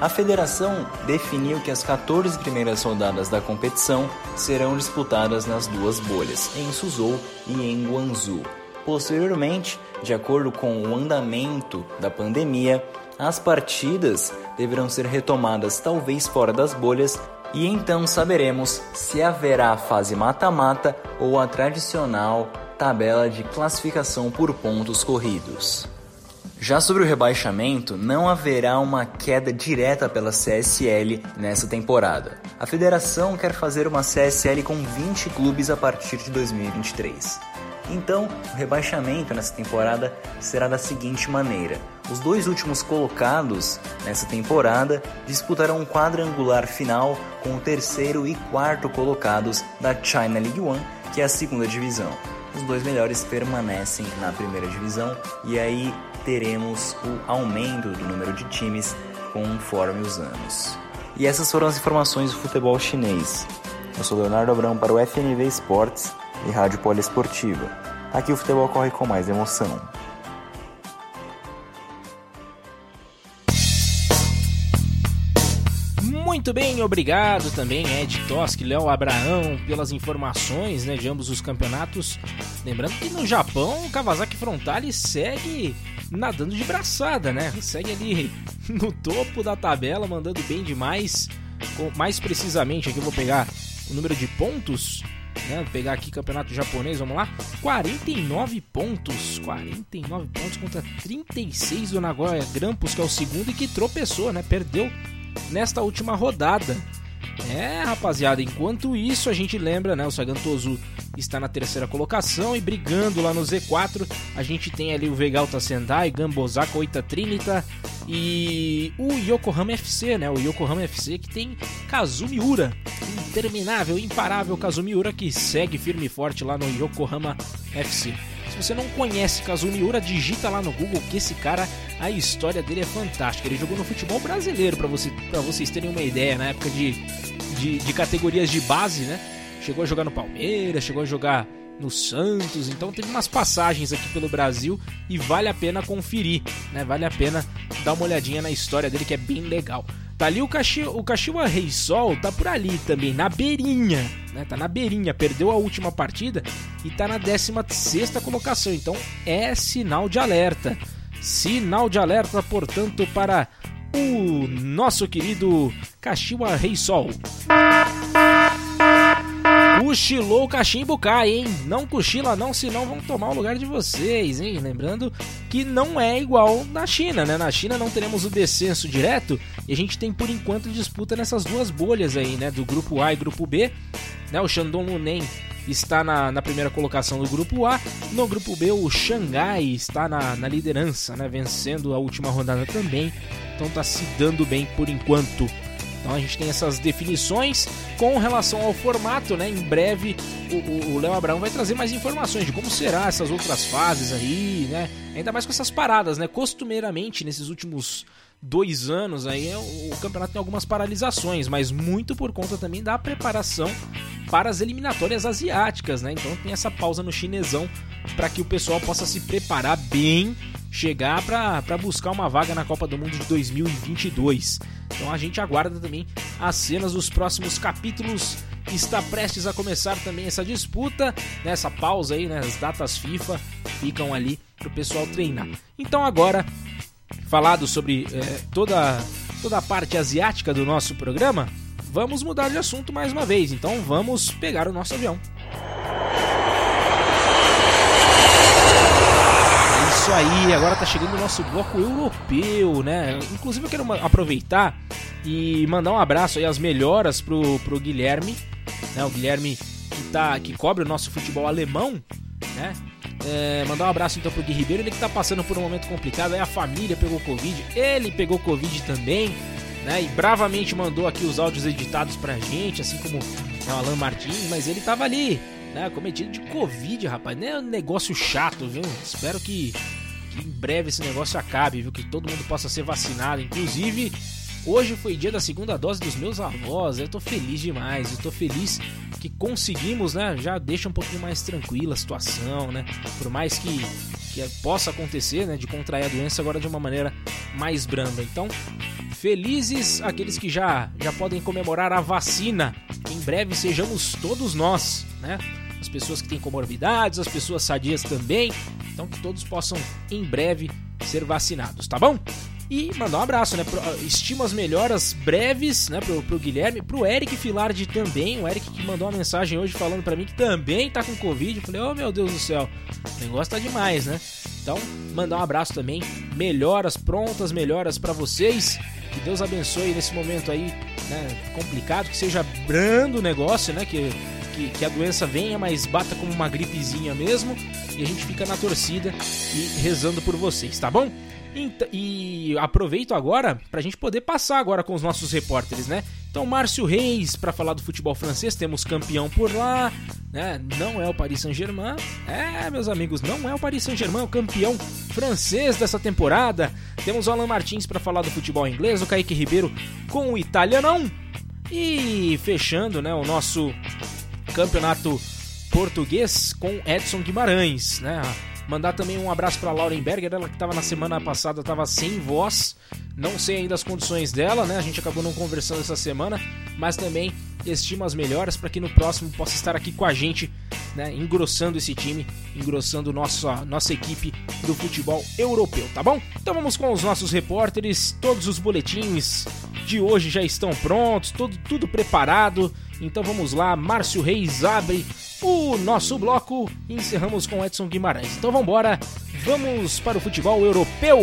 A federação definiu que as 14 primeiras rodadas da competição serão disputadas nas duas bolhas, em Suzhou e em Guangzhou. Posteriormente, de acordo com o andamento da pandemia, as partidas deverão ser retomadas talvez fora das bolhas e então saberemos se haverá a fase mata-mata ou a tradicional tabela de classificação por pontos corridos. Já sobre o rebaixamento, não haverá uma queda direta pela CSL nessa temporada. A federação quer fazer uma CSL com 20 clubes a partir de 2023. Então, o rebaixamento nessa temporada será da seguinte maneira: os dois últimos colocados nessa temporada disputarão um quadrangular final com o terceiro e quarto colocados da China League One, que é a segunda divisão. Os dois melhores permanecem na primeira divisão e aí teremos o aumento do número de times conforme os anos. E essas foram as informações do futebol chinês. Eu sou Leonardo Abrão para o FNV Esportes e Rádio Poliesportiva. Aqui o futebol corre com mais emoção. Muito bem, obrigado também Ed Toski, Léo Abraão pelas informações né, de ambos os campeonatos. Lembrando que no Japão o Kawasaki Frontale segue nadando de braçada, né? Segue ali [laughs] no topo da tabela, mandando bem demais. Mais precisamente, aqui eu vou pegar o número de pontos. Né? Pegar aqui campeonato japonês, vamos lá. 49 pontos. 49 pontos contra 36 do Nagoya Grampus, que é o segundo e que tropeçou, né? Perdeu nesta última rodada. É, rapaziada, enquanto isso a gente lembra, né? O Sagantoso está na terceira colocação e brigando lá no Z4. A gente tem ali o Vegalta Sendai, Gambozaka, Oita Trinita e o Yokohama FC, né? O Yokohama FC que tem Kazumi Ura, interminável, imparável Kazumi Ura que segue firme e forte lá no Yokohama FC. Se você não conhece Kazumi Ura, digita lá no Google que esse cara, a história dele é fantástica. Ele jogou no futebol brasileiro, para você, vocês terem uma ideia, na época de, de, de categorias de base, né? Chegou a jogar no Palmeiras, chegou a jogar no Santos, então teve umas passagens aqui pelo Brasil e vale a pena conferir, né? Vale a pena dar uma olhadinha na história dele que é bem legal. Tá ali o Caxiwa, o Caxiwa Rei Sol, tá por ali também, na beirinha, né? Tá na beirinha, perdeu a última partida e tá na 16 colocação. Então é sinal de alerta. Sinal de alerta, portanto, para o nosso querido Caxiwa Rei Sol. Cochilou o cachimbo cai, hein? Não cochila não, senão vão tomar o lugar de vocês, hein? Lembrando que não é igual na China, né? Na China não teremos o descenso direto e a gente tem por enquanto disputa nessas duas bolhas aí, né? Do grupo A e grupo B. Né? O Shandong Luneng está na, na, primeira colocação do grupo A. No grupo B, o Xangai está na, na liderança, né? Vencendo a última rodada também. Então tá se dando bem por enquanto. Então a gente tem essas definições com relação ao formato, né? Em breve o Léo Abraão vai trazer mais informações de como será essas outras fases aí, né? Ainda mais com essas paradas, né? Costumeiramente nesses últimos dois anos aí o campeonato tem algumas paralisações, mas muito por conta também da preparação para as eliminatórias asiáticas, né? Então tem essa pausa no chinesão para que o pessoal possa se preparar bem, chegar para buscar uma vaga na Copa do Mundo de 2022. Então a gente aguarda também as cenas dos próximos capítulos. Está prestes a começar também essa disputa, nessa né? pausa aí, né? As datas FIFA ficam ali para o pessoal treinar. Então agora, falado sobre é, toda, toda a parte asiática do nosso programa, vamos mudar de assunto mais uma vez. Então vamos pegar o nosso avião. Isso aí, agora tá chegando o nosso bloco europeu, né? Inclusive eu quero aproveitar e mandar um abraço aí, as melhoras pro, pro Guilherme, né? O Guilherme que, tá, que cobre o nosso futebol alemão, né? É, mandar um abraço então pro Gui Ribeiro, ele que tá passando por um momento complicado, aí a família pegou Covid, ele pegou Covid também, né? E bravamente mandou aqui os áudios editados pra gente, assim como o Alan Martins, mas ele tava ali, né? Cometido de Covid, rapaz. Não é um negócio chato, viu? Espero que, que em breve esse negócio acabe, viu? Que todo mundo possa ser vacinado. Inclusive, hoje foi dia da segunda dose dos meus avós. Eu tô feliz demais. Eu tô feliz que conseguimos, né? Já deixa um pouquinho mais tranquila a situação, né? Por mais que, que possa acontecer, né? De contrair a doença agora de uma maneira mais branda. Então, Felizes aqueles que já, já podem comemorar a vacina. Que em breve sejamos todos nós, né? As pessoas que têm comorbidades, as pessoas sadias também. Então que todos possam em breve ser vacinados, tá bom? E mandar um abraço, né? Estimo as melhoras breves, né? Pro, pro Guilherme, pro Eric Filardi também. O Eric que mandou uma mensagem hoje falando para mim que também tá com Covid. Eu falei, oh meu Deus do céu, o negócio tá demais, né? Então, mandar um abraço também. Melhoras prontas, melhoras para vocês. Que Deus abençoe nesse momento aí, né? Complicado, que seja brando o negócio, né? Que, que, que a doença venha, mas bata como uma gripezinha mesmo. E a gente fica na torcida e rezando por vocês, tá bom? E, aproveito agora para a gente poder passar agora com os nossos repórteres, né? Então, Márcio Reis, para falar do futebol francês, temos campeão por lá, né? Não é o Paris Saint-Germain. É, meus amigos, não é o Paris Saint-Germain, é o campeão francês dessa temporada. Temos o Alan Martins para falar do futebol inglês, o Kaique Ribeiro com o italianão. E fechando, né, o nosso campeonato português com Edson Guimarães, né? Mandar também um abraço para Lauren Berger, ela que estava na semana passada, estava sem voz. Não sei ainda as condições dela, né? A gente acabou não conversando essa semana, mas também estimo as melhoras para que no próximo possa estar aqui com a gente, né? Engrossando esse time, engrossando nossa, nossa equipe do futebol europeu, tá bom? Então vamos com os nossos repórteres, todos os boletins de hoje já estão prontos, tudo, tudo preparado. Então vamos lá, Márcio Reis abre o nosso bloco e encerramos com Edson Guimarães. Então vamos embora, vamos para o futebol europeu.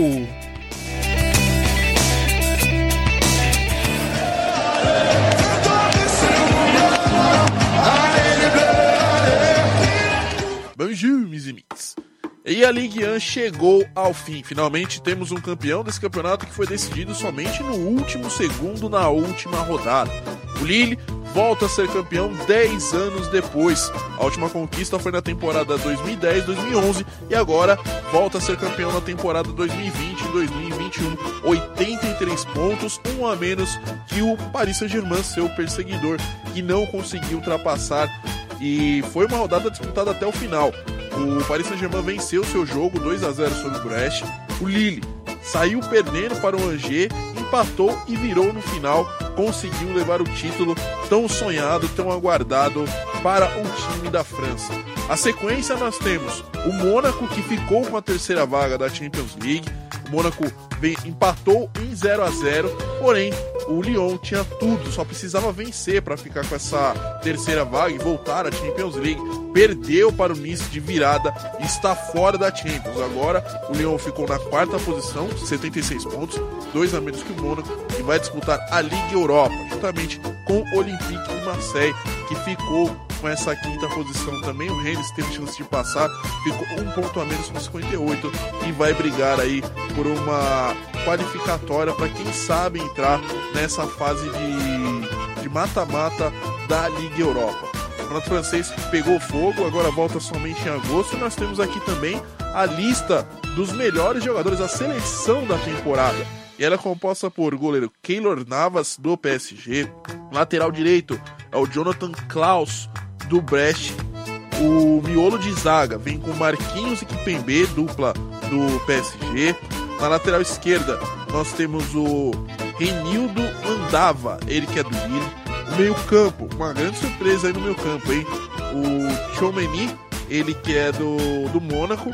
Bonjour, meus amigos. E a Ligue 1 chegou ao fim. Finalmente temos um campeão desse campeonato que foi decidido somente no último segundo, na última rodada. O Lille volta a ser campeão 10 anos depois. A última conquista foi na temporada 2010-2011 e agora volta a ser campeão na temporada 2020-2021. 83 pontos, um a menos que o Paris Saint-Germain, seu perseguidor, que não conseguiu ultrapassar. E foi uma rodada disputada até o final. O Paris Saint-Germain venceu seu jogo 2 a 0 sobre o Brest. O Lille saiu perdendo para o Angers, empatou e virou no final, conseguiu levar o título tão sonhado, tão aguardado para o time da França. A sequência nós temos o Mônaco que ficou com a terceira vaga da Champions League. O Mônaco empatou em 0 a 0, porém o Lyon tinha tudo, só precisava vencer para ficar com essa terceira vaga e voltar à Champions League. Perdeu para o Nice de virada e está fora da Champions. Agora o Lyon ficou na quarta posição, 76 pontos, dois a menos que o Mônaco, e vai disputar a Liga Europa, juntamente com o Olympique de Marseille, que ficou com essa quinta posição também. O Rennes teve chance de passar, ficou um ponto a menos com 58 e vai brigar aí por uma qualificatória para quem sabe entrar nessa fase de mata-mata da Liga Europa. O campeonato francês pegou fogo, agora volta somente em agosto. E nós temos aqui também a lista dos melhores jogadores, a seleção da temporada. E ela é composta por goleiro Keylor Navas, do PSG. Lateral direito é o Jonathan Klaus, do Brest. O miolo de zaga vem com Marquinhos e Kipembe, dupla do PSG. Na lateral esquerda, nós temos o Renildo Andava, ele que é do Lille. O meio campo, uma grande surpresa aí no meio campo, hein? O Chomeni, ele que é do, do Mônaco.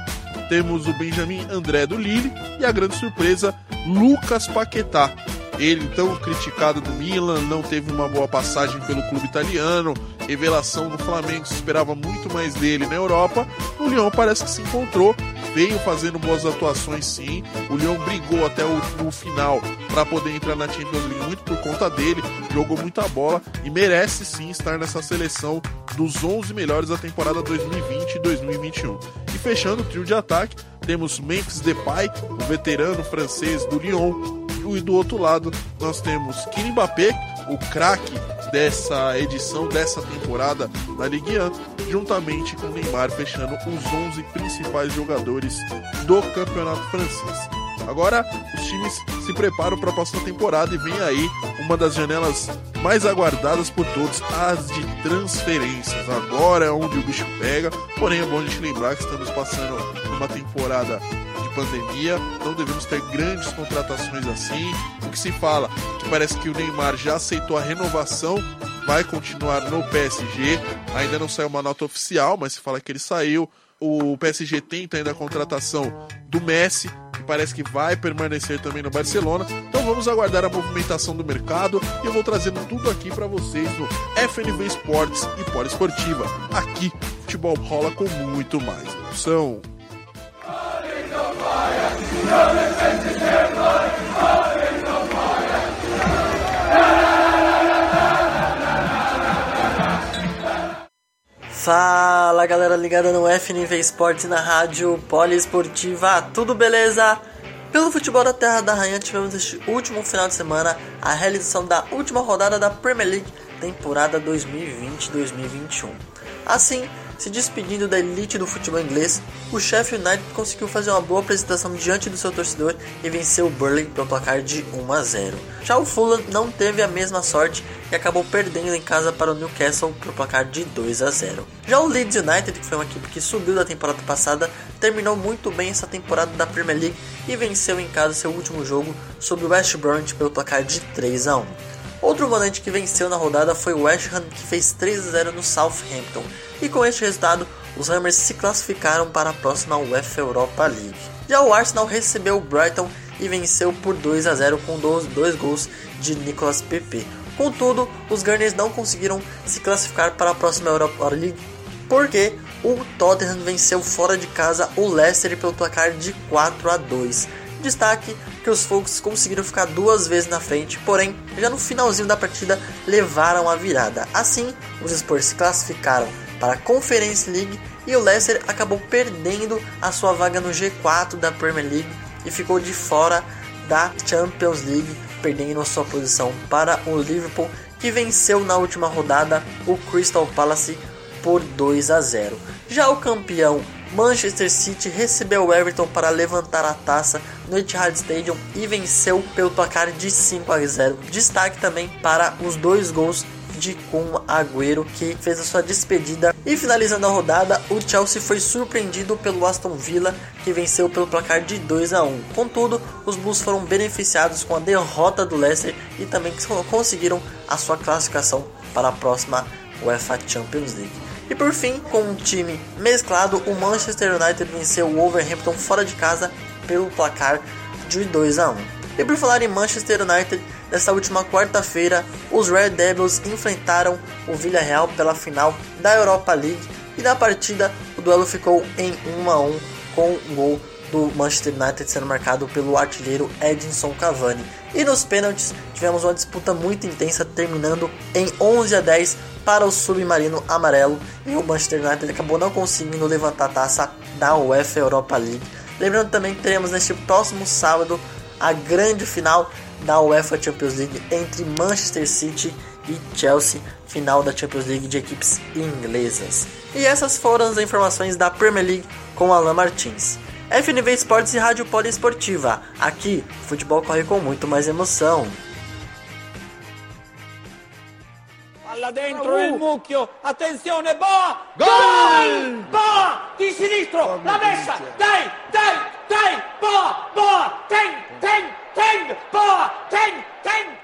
Temos o Benjamin André do Lille. E a grande surpresa, Lucas Paquetá. Ele, tão criticado do Milan, não teve uma boa passagem pelo clube italiano, revelação do Flamengo, se esperava muito mais dele na Europa. O Lyon parece que se encontrou veio fazendo boas atuações sim. O Lyon brigou até o, o final para poder entrar na Champions League muito por conta dele, jogou muita bola e merece sim estar nessa seleção dos 11 melhores da temporada 2020 e 2021. E fechando o trio de ataque, temos Memphis Depay, o veterano francês do Lyon, e do outro lado nós temos Kylian Mbappé, o craque dessa edição, dessa temporada da Ligue 1, juntamente com Neymar fechando os 11 principais jogadores do campeonato francês. Agora os times se preparam para a próxima temporada e vem aí uma das janelas mais aguardadas por todos, as de transferências. Agora é onde o bicho pega, porém é bom a gente lembrar que estamos passando numa temporada pandemia, não devemos ter grandes contratações assim. O que se fala que parece que o Neymar já aceitou a renovação, vai continuar no PSG. Ainda não saiu uma nota oficial, mas se fala que ele saiu. O PSG tenta ainda a contratação do Messi, que parece que vai permanecer também no Barcelona. Então vamos aguardar a movimentação do mercado e eu vou trazendo tudo aqui para vocês no FNV Esportes e Poliesportiva. Aqui, futebol rola com muito mais emoção. Fala galera ligada no FNV Esportes na rádio Poliesportiva, tudo beleza? Pelo futebol da Terra da Rainha tivemos este último final de semana a realização da última rodada da Premier League temporada 2020-2021. Assim, se despedindo da elite do futebol inglês, o Sheffield United conseguiu fazer uma boa apresentação diante do seu torcedor e venceu o Burnley pelo placar de 1 a 0. Já o Fulham não teve a mesma sorte e acabou perdendo em casa para o Newcastle pelo placar de 2 a 0. Já o Leeds United, que foi uma equipe que subiu da temporada passada, terminou muito bem essa temporada da Premier League e venceu em casa seu último jogo sobre o West Bromwich pelo placar de 3 a 1. Outro volante que venceu na rodada foi o West Ham, que fez 3 a 0 no Southampton. E com este resultado, os Hammers se classificaram para a próxima UEFA Europa League. Já o Arsenal recebeu o Brighton e venceu por 2 a 0 com dois, gols de Nicolas Pepe. Contudo, os Gunners não conseguiram se classificar para a próxima Europa League porque o Tottenham venceu fora de casa o Leicester pelo placar de 4 a 2. Destaque que os Folks conseguiram ficar duas vezes na frente, porém, já no finalzinho da partida levaram a virada. Assim, os Spurs se classificaram para a Conference League e o Leicester acabou perdendo a sua vaga no G4 da Premier League e ficou de fora da Champions League, perdendo a sua posição para o Liverpool, que venceu na última rodada o Crystal Palace por 2 a 0. Já o campeão Manchester City recebeu o Everton para levantar a taça no Etihad Stadium e venceu pelo placar de 5 a 0. Destaque também para os dois gols de Kun Agüero que fez a sua despedida e finalizando a rodada, o Chelsea foi surpreendido pelo Aston Villa que venceu pelo placar de 2 a 1. Contudo, os Blues foram beneficiados com a derrota do Leicester e também conseguiram a sua classificação para a próxima UEFA Champions League. E por fim, com um time mesclado, o Manchester United venceu o Wolverhampton fora de casa pelo placar de 2 a 1. E por falar em Manchester United, nesta última quarta-feira, os Red Devils enfrentaram o Villarreal pela final da Europa League e na partida o duelo ficou em 1 a 1 com um gol do Manchester United sendo marcado pelo artilheiro Edinson Cavani. E nos pênaltis tivemos uma disputa muito intensa terminando em 11 a 10 para o submarino amarelo e o Manchester United acabou não conseguindo levantar a taça da UEFA Europa League. Lembrando também que teremos neste próximo sábado a grande final da UEFA Champions League entre Manchester City e Chelsea, final da Champions League de equipes inglesas. E essas foram as informações da Premier League com Alan Martins. FNV Esportes e Rádio Poliesportiva. Aqui, futebol corre com muito mais emoção. palla dentro nel mucchio, attenzione, Boa, gol! Boa, di sinistro, la messa, dai, dai, dai, Boa, Boa, ten, ten, ten, Boa, ten, ten.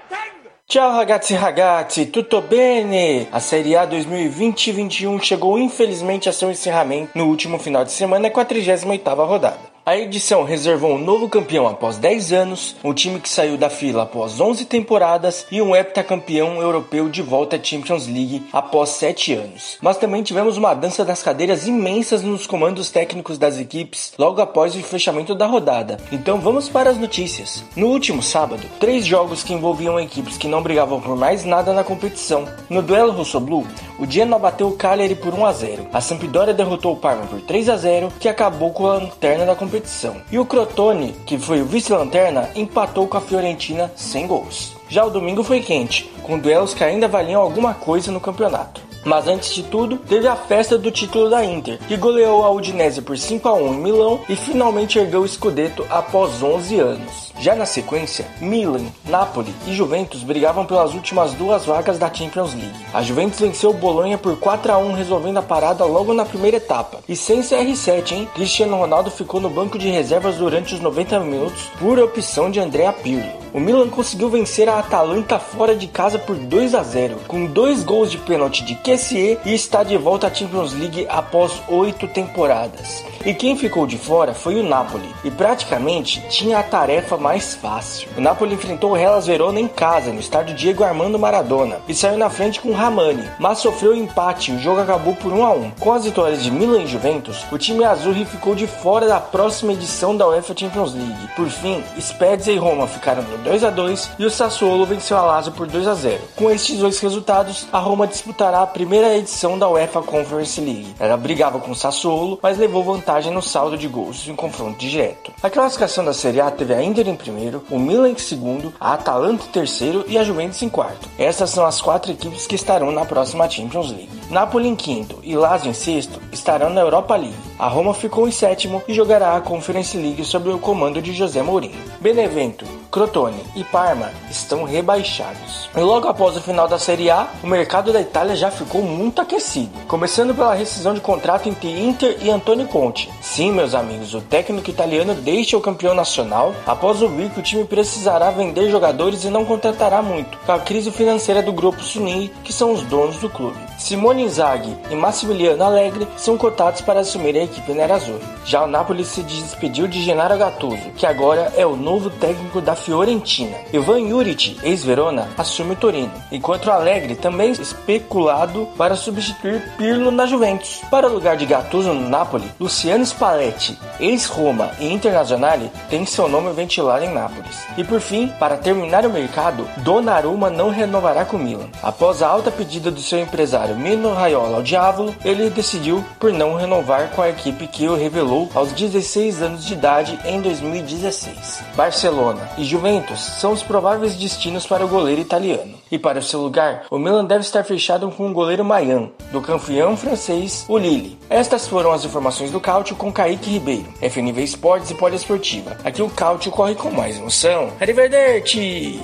Ciao ragazzi ragazzi, tutto bene? A Série A 2020-21 chegou infelizmente a seu encerramento no último final de semana com a 38ª rodada. A edição reservou um novo campeão após 10 anos, um time que saiu da fila após 11 temporadas e um heptacampeão europeu de volta à Champions League após 7 anos. Mas também tivemos uma dança das cadeiras imensas nos comandos técnicos das equipes logo após o fechamento da rodada. Então vamos para as notícias. No último sábado, três jogos que envolviam equipes que não brigavam por mais nada na competição. No duelo Rosso-Blue, o Genoa bateu o Cagliari por 1 a 0. A Sampdoria derrotou o Parma por 3 a 0, que acabou com a lanterna da competição competição. E o Crotone, que foi o vice-lanterna, empatou com a Fiorentina sem gols. Já o domingo foi quente, com duelos que ainda valiam alguma coisa no campeonato. Mas antes de tudo, teve a festa do título da Inter, que goleou a Udinese por 5 a 1 em Milão e finalmente ergueu o Scudetto após 11 anos. Já na sequência, Milan, Napoli e Juventus brigavam pelas últimas duas vagas da Champions League. A Juventus venceu o Bolonha por 4 a 1 resolvendo a parada logo na primeira etapa. E sem CR7, hein? Cristiano Ronaldo ficou no banco de reservas durante os 90 minutos por opção de Andrea Pirlo. O Milan conseguiu vencer a Atalanta fora de casa por 2 a 0, com dois gols de pênalti de Kessie e está de volta à Champions League após oito temporadas. E quem ficou de fora foi o Napoli, e praticamente tinha a tarefa mais fácil. O Napoli enfrentou o Hellas Verona em casa, no estádio Diego Armando Maradona, e saiu na frente com Ramani, mas sofreu empate e o jogo acabou por 1 a 1. Com as vitórias de Milan e Juventus, o time azul ficou de fora da próxima edição da UEFA Champions League. Por fim, Spezia e Roma ficaram no 2 a 2 e o Sassuolo venceu a Lazio por 2 a 0. Com estes dois resultados, a Roma disputará a primeira edição da UEFA Conference League. Ela brigava com o Sassuolo, mas levou vantagem no saldo de gols em confronto direto. A classificação da Serie A teve a Inter em primeiro, o Milan em segundo, a Atalanta em terceiro e a Juventus em quarto. Essas são as quatro equipes que estarão na próxima Champions League. Napoli em quinto e Lazio em sexto estarão na Europa League. A Roma ficou em sétimo e jogará a Conference League sob o comando de José Mourinho. Benevento, Crotone e Parma estão rebaixados. E logo após o final da Série A, o mercado da Itália já ficou muito aquecido, começando pela rescisão de contrato entre Inter e Antônio Conte. Sim, meus amigos, o técnico italiano deixa o campeão nacional após ouvir que o time precisará vender jogadores e não contratará muito, com a crise financeira do grupo Suni, que são os donos do clube. Simone Inzaghi e Massimiliano Allegri são cotados para assumir a equipe nerazzurra. Já o Napoli se despediu de Gennaro Gattuso, que agora é o novo técnico da Fiorentina. Ivan Juric, ex-Verona, assume o Torino, enquanto o Allegri também especulado para substituir Pirlo na Juventus. Para o lugar de Gattuso no Napoli, Luciano Spalletti, ex-Roma e Internazionale, tem seu nome ventilado em Nápoles. E por fim, para terminar o mercado, Donnarumma não renovará com o Milan. Após a alta pedida do seu empresário Mino Raiola ao Diavolo, ele decidiu por não renovar com a equipe que o revelou aos 16 anos de idade em 2016. Barcelona e Juventus são os prováveis destinos para o goleiro italiano. E para o seu lugar, o Milan deve estar fechado com o goleiro Mayan, do campeão francês, o Lille. Estas foram as informações do Cáutio com Kaique Ribeiro, FNV Esportes e Poliesportiva. Aqui o Cáutio corre com mais emoção. Arrivederci!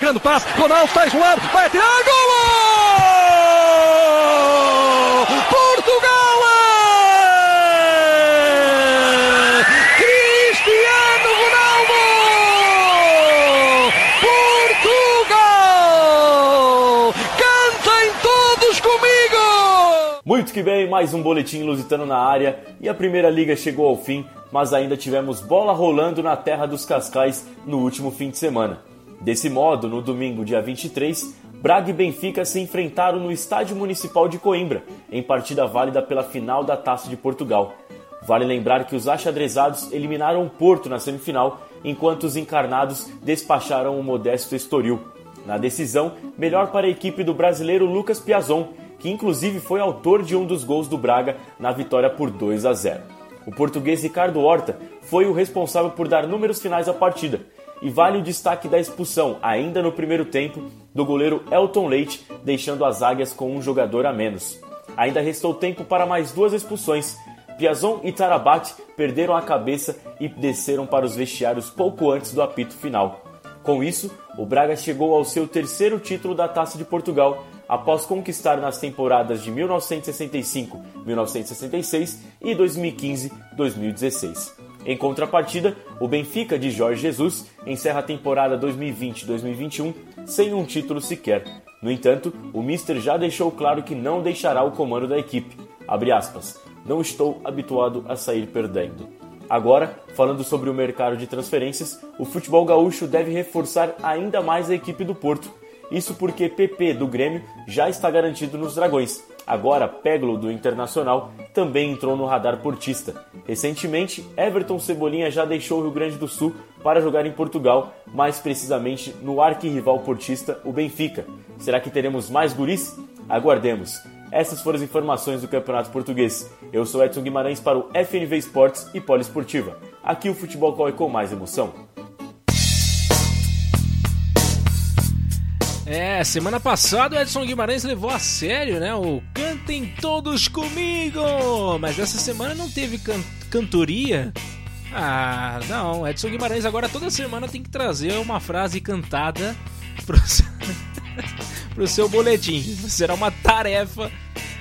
Grande passe, Ronaldo está isolado, vai atirar, gol! Portugal! Cristiano Ronaldo! Portugal! Cantem todos comigo! Muito que bem, mais um boletim lusitano na área e a primeira liga chegou ao fim, mas ainda tivemos bola rolando na terra dos Cascais no último fim de semana. Desse modo, no domingo, dia 23, Braga e Benfica se enfrentaram no Estádio Municipal de Coimbra, em partida válida pela final da Taça de Portugal. Vale lembrar que os achadrezados eliminaram o Porto na semifinal, enquanto os encarnados despacharam o modesto Estoril. Na decisão, melhor para a equipe do brasileiro Lucas Piazon, que inclusive foi autor de um dos gols do Braga na vitória por 2 a 0. O português Ricardo Horta foi o responsável por dar números finais à partida, e vale o destaque da expulsão, ainda no primeiro tempo, do goleiro Elton Leite, deixando as águias com um jogador a menos. Ainda restou tempo para mais duas expulsões. Piazon e Tarabat perderam a cabeça e desceram para os vestiários pouco antes do apito final. Com isso, o Braga chegou ao seu terceiro título da Taça de Portugal, após conquistar nas temporadas de 1965-1966 e 2015-2016. Em contrapartida, o Benfica de Jorge Jesus encerra a temporada 2020-2021 sem um título sequer. No entanto, o Mister já deixou claro que não deixará o comando da equipe. Aspas, não estou habituado a sair perdendo. Agora, falando sobre o mercado de transferências, o futebol gaúcho deve reforçar ainda mais a equipe do Porto. Isso porque PP do Grêmio já está garantido nos Dragões. Agora, Peglo do Internacional também entrou no radar portista. Recentemente, Everton Cebolinha já deixou o Rio Grande do Sul para jogar em Portugal, mais precisamente no arquirrival portista, o Benfica. Será que teremos mais guris? Aguardemos. Essas foram as informações do Campeonato Português. Eu sou Edson Guimarães para o FNV Esportes e Poliesportiva. Aqui o futebol corre com mais emoção. É, semana passada o Edson Guimarães levou a sério, né? O Cantem Todos Comigo! Mas essa semana não teve can cantoria. Ah, não. Edson Guimarães agora toda semana tem que trazer uma frase cantada pro seu, [laughs] pro seu boletim. Será uma tarefa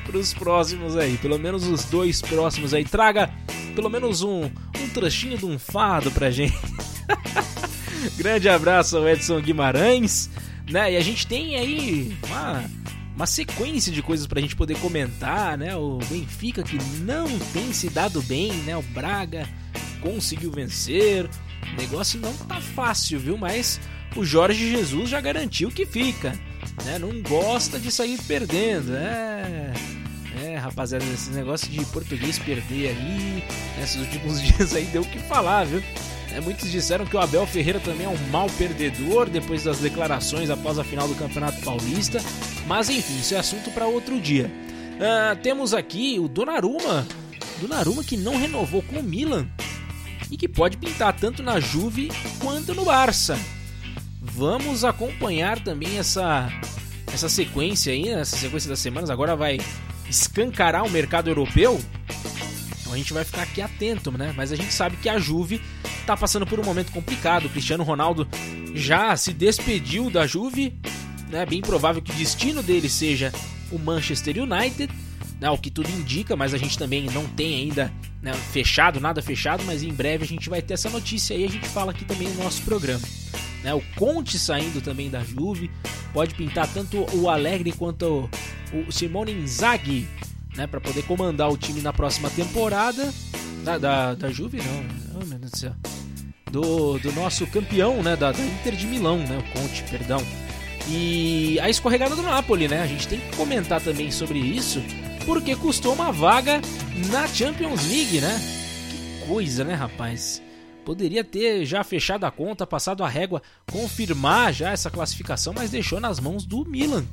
pros próximos aí. Pelo menos os dois próximos aí. Traga pelo menos um, um trechinho de um fado pra gente. [laughs] Grande abraço ao Edson Guimarães. Né? E a gente tem aí uma, uma sequência de coisas pra gente poder comentar, né? O Benfica que não tem se dado bem, né? O Braga conseguiu vencer. O negócio não tá fácil, viu? Mas o Jorge Jesus já garantiu que fica. Né? Não gosta de sair perdendo. É. É, rapaziada, esse negócio de português perder aí, nesses últimos [laughs] dias aí deu o que falar, viu? É, muitos disseram que o Abel Ferreira também é um mau perdedor depois das declarações após a final do Campeonato Paulista, mas enfim, isso é assunto para outro dia. Uh, temos aqui o Donnarumma, Donnarumma que não renovou com o Milan e que pode pintar tanto na Juve quanto no Barça. Vamos acompanhar também essa essa sequência aí, né? essa sequência das semanas. Agora vai escancarar o mercado europeu. Então a gente vai ficar aqui atento, né? Mas a gente sabe que a Juve está passando por um momento complicado. O Cristiano Ronaldo já se despediu da Juve. Né? bem provável que o destino dele seja o Manchester United. Né? O que tudo indica, mas a gente também não tem ainda né, fechado, nada fechado. Mas em breve a gente vai ter essa notícia aí. A gente fala aqui também no nosso programa. Né? O Conte saindo também da Juve. Pode pintar tanto o Alegre quanto o Simone Inzaghi. Né, para poder comandar o time na próxima temporada. Da, da, da Juve, não. Oh, meu Deus do céu do, do nosso campeão, né, da, da Inter de Milão, né, o Conte, perdão. E a escorregada do Napoli, né? A gente tem que comentar também sobre isso, porque custou uma vaga na Champions League, né? Que coisa, né, rapaz? Poderia ter já fechado a conta, passado a régua, confirmar já essa classificação, mas deixou nas mãos do Milan.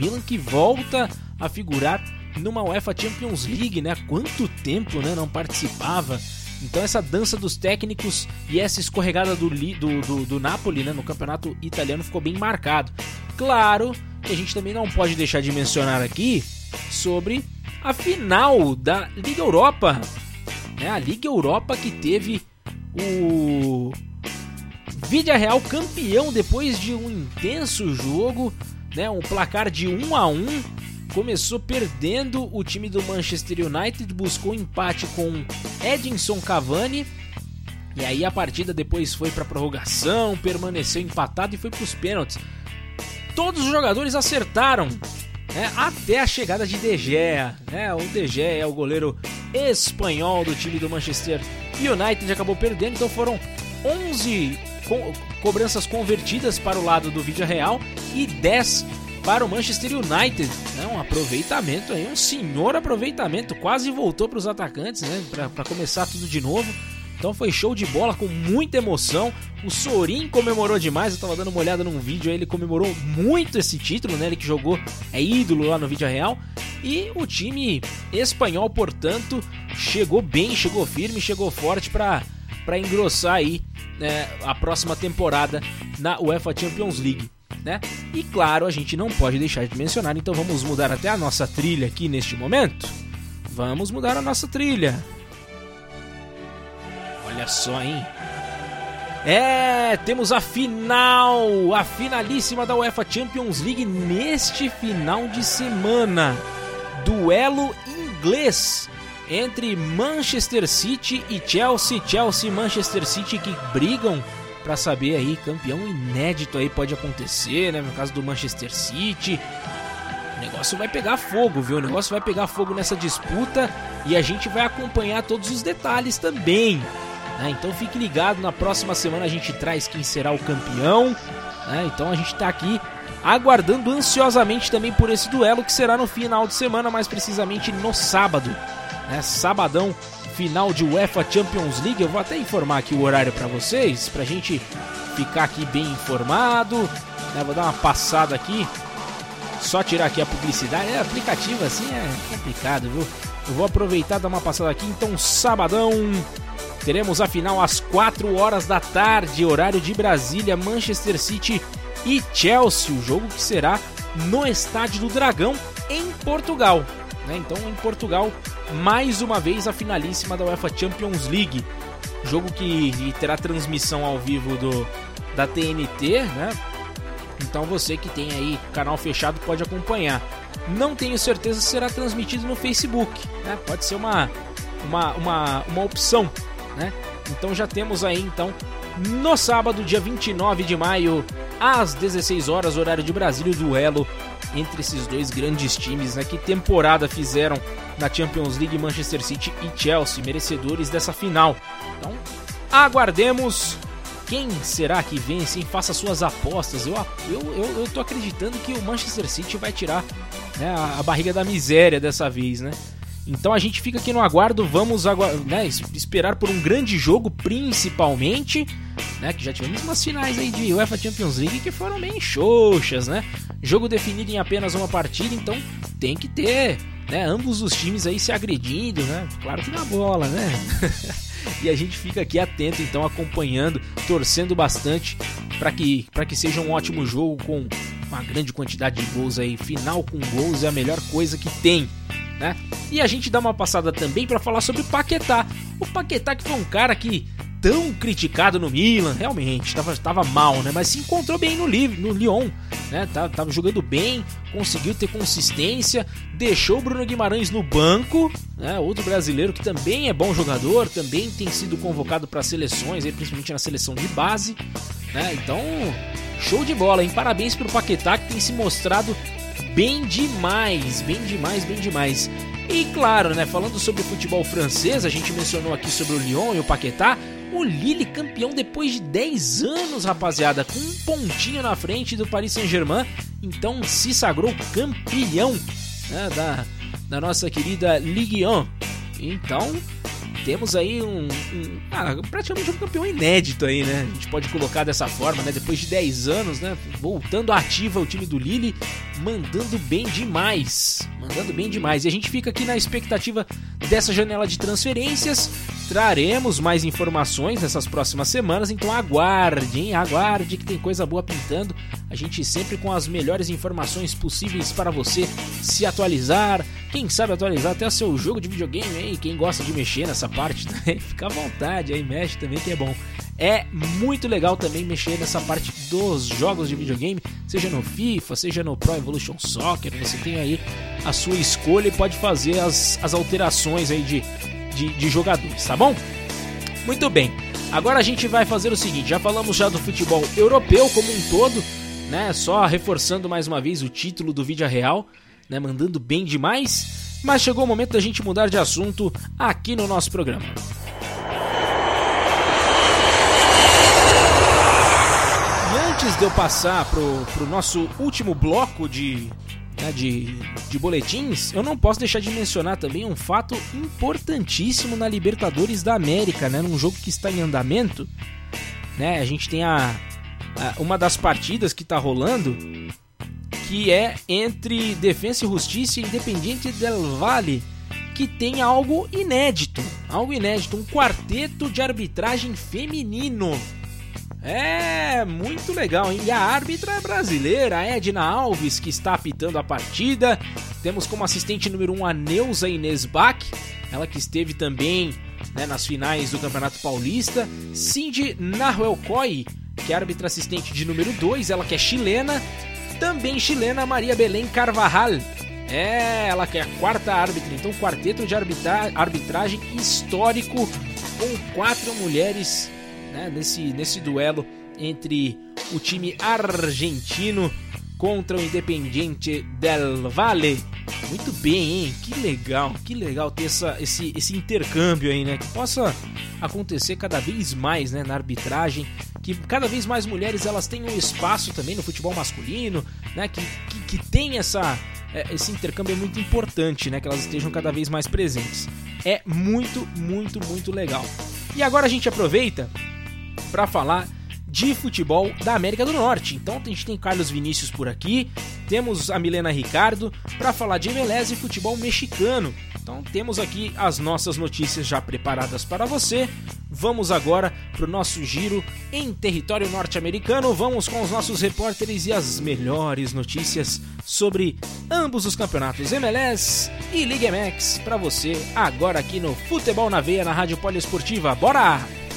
Milan que volta a figurar numa UEFA Champions League, né? Quanto tempo, né, não participava? Então essa dança dos técnicos e essa escorregada do, do, do, do Napoli né, no campeonato italiano ficou bem marcado. Claro que a gente também não pode deixar de mencionar aqui sobre a final da Liga Europa. Né, a Liga Europa que teve o Vídea Real campeão depois de um intenso jogo, né, um placar de 1 a 1 começou perdendo o time do Manchester United, buscou empate com Edinson Cavani. E aí a partida depois foi para prorrogação, permaneceu empatado e foi para os pênaltis. Todos os jogadores acertaram, né, até a chegada de De Gea. Né, o De Gea é o goleiro espanhol do time do Manchester United, acabou perdendo, então foram 11 co cobranças convertidas para o lado do vídeo real e 10 para o Manchester United. Né? Um aproveitamento aí, um senhor aproveitamento. Quase voltou para os atacantes, né? Para começar tudo de novo. Então foi show de bola com muita emoção. O Sorin comemorou demais. Eu tava dando uma olhada num vídeo aí, ele comemorou muito esse título, né? Ele que jogou é ídolo lá no vídeo real. E o time espanhol, portanto, chegou bem, chegou firme, chegou forte para para engrossar aí né, a próxima temporada na UEFA Champions League né? E claro, a gente não pode deixar de mencionar, então vamos mudar até a nossa trilha aqui neste momento. Vamos mudar a nossa trilha. Olha só, hein? É, temos a final, a finalíssima da UEFA Champions League neste final de semana. Duelo inglês entre Manchester City e Chelsea. Chelsea e Manchester City que brigam para saber aí, campeão inédito aí pode acontecer, né? No caso do Manchester City. O negócio vai pegar fogo, viu? O negócio vai pegar fogo nessa disputa e a gente vai acompanhar todos os detalhes também. Né? Então fique ligado, na próxima semana a gente traz quem será o campeão. Né? Então a gente está aqui aguardando ansiosamente também por esse duelo que será no final de semana, mais precisamente no sábado. Né? Sabadão final de UEFA Champions League. Eu vou até informar aqui o horário para vocês, para a gente ficar aqui bem informado. Eu vou dar uma passada aqui, só tirar aqui a publicidade. É aplicativo assim é complicado, viu? Eu vou aproveitar dar uma passada aqui. Então, sabadão, teremos a final às 4 horas da tarde, horário de Brasília, Manchester City e Chelsea, o jogo que será no Estádio do Dragão em Portugal. Né? Então, em Portugal, mais uma vez a finalíssima da UEFA Champions League. Jogo que terá transmissão ao vivo do, da TNT, né? Então você que tem aí canal fechado pode acompanhar. Não tenho certeza se será transmitido no Facebook, né? Pode ser uma, uma, uma, uma opção, né? Então já temos aí então no sábado, dia 29 de maio, às 16 horas, horário de Brasília, o duelo entre esses dois grandes times, né? Que temporada fizeram na Champions League Manchester City e Chelsea, merecedores dessa final. Então, aguardemos quem será que vence? Faça suas apostas. Eu, eu, eu, eu tô acreditando que o Manchester City vai tirar né, a, a, barriga da miséria dessa vez, né? Então a gente fica aqui no aguardo, vamos né, esperar por um grande jogo, principalmente, né? Que já tivemos umas finais aí de UEFA Champions League que foram bem xoxas, né? Jogo definido em apenas uma partida, então tem que ter, né? Ambos os times aí se agredindo, né? Claro que na bola, né? [laughs] e a gente fica aqui atento, então acompanhando, torcendo bastante para que, que seja um ótimo jogo com uma grande quantidade de gols aí. Final com gols é a melhor coisa que tem né? E a gente dá uma passada também para falar sobre o Paquetá. O Paquetá que foi um cara que tão criticado no Milan, realmente, estava tava mal, né? Mas se encontrou bem no, no Lyon, né? Tava, tava jogando bem, conseguiu ter consistência, deixou o Bruno Guimarães no banco, né? Outro brasileiro que também é bom jogador, também tem sido convocado para seleções, principalmente na seleção de base, né? Então, show de bola, hein? Parabéns pro Paquetá que tem se mostrado bem demais, bem demais, bem demais. E claro, né, falando sobre o futebol francês, a gente mencionou aqui sobre o Lyon e o Paquetá, o Lille campeão depois de 10 anos, rapaziada, com um pontinho na frente do Paris Saint-Germain, então se sagrou campeão né, da, da nossa querida Ligue 1. Então, temos aí um, um ah, praticamente um campeão inédito aí, né? A gente pode colocar dessa forma, né? Depois de 10 anos, né? Voltando ativa o time do Lille, mandando bem demais. Mandando bem demais. E a gente fica aqui na expectativa dessa janela de transferências. Traremos mais informações nessas próximas semanas, então aguarde, hein? Aguarde que tem coisa boa pintando. A gente sempre com as melhores informações possíveis para você se atualizar, quem sabe atualizar até o seu jogo de videogame aí, quem gosta de mexer nessa parte também, [laughs] fica à vontade aí, mexe também que é bom. É muito legal também mexer nessa parte dos jogos de videogame, seja no FIFA, seja no Pro Evolution Soccer, você tem aí a sua escolha e pode fazer as, as alterações aí de, de, de jogadores, tá bom? Muito bem, agora a gente vai fazer o seguinte, já falamos já do futebol europeu como um todo, né? Só reforçando mais uma vez o título do Vídeo Real né, mandando bem demais, mas chegou o momento da gente mudar de assunto aqui no nosso programa. E antes de eu passar pro, pro nosso último bloco de, né, de, de boletins, eu não posso deixar de mencionar também um fato importantíssimo na Libertadores da América, né, num jogo que está em andamento. Né, a gente tem a, a uma das partidas que está rolando que é entre Defensa e Justiça e Independiente del Valle, que tem algo inédito, algo inédito, um quarteto de arbitragem feminino. É muito legal, hein? E a árbitra é brasileira, Edna Alves, que está apitando a partida. Temos como assistente número 1 um a Neuza Inês Bach, ela que esteve também né, nas finais do Campeonato Paulista. Cindy Nahuelcoy, que é árbitra assistente de número 2, ela que é chilena também chilena Maria Belém Carvajal. É, ela que é a quarta árbitra, então quarteto de arbitra arbitragem histórico com quatro mulheres né, nesse, nesse duelo entre o time argentino contra o Independiente del Valle. Muito bem, hein? Que legal, que legal ter essa, esse, esse intercâmbio aí, né? Que possa acontecer cada vez mais né, na arbitragem que cada vez mais mulheres elas tenham espaço também no futebol masculino, né? Que, que, que tem essa, é, esse intercâmbio é muito importante, né? Que elas estejam cada vez mais presentes. É muito, muito, muito legal. E agora a gente aproveita para falar de futebol da América do Norte. Então a gente tem Carlos Vinícius por aqui, temos a Milena Ricardo para falar de MLS e futebol mexicano. Então temos aqui as nossas notícias já preparadas para você. Vamos agora para o nosso giro em território norte-americano. Vamos com os nossos repórteres e as melhores notícias sobre ambos os campeonatos MLS e Liga MX para você agora aqui no Futebol na Veia na Rádio Poliesportiva. Bora!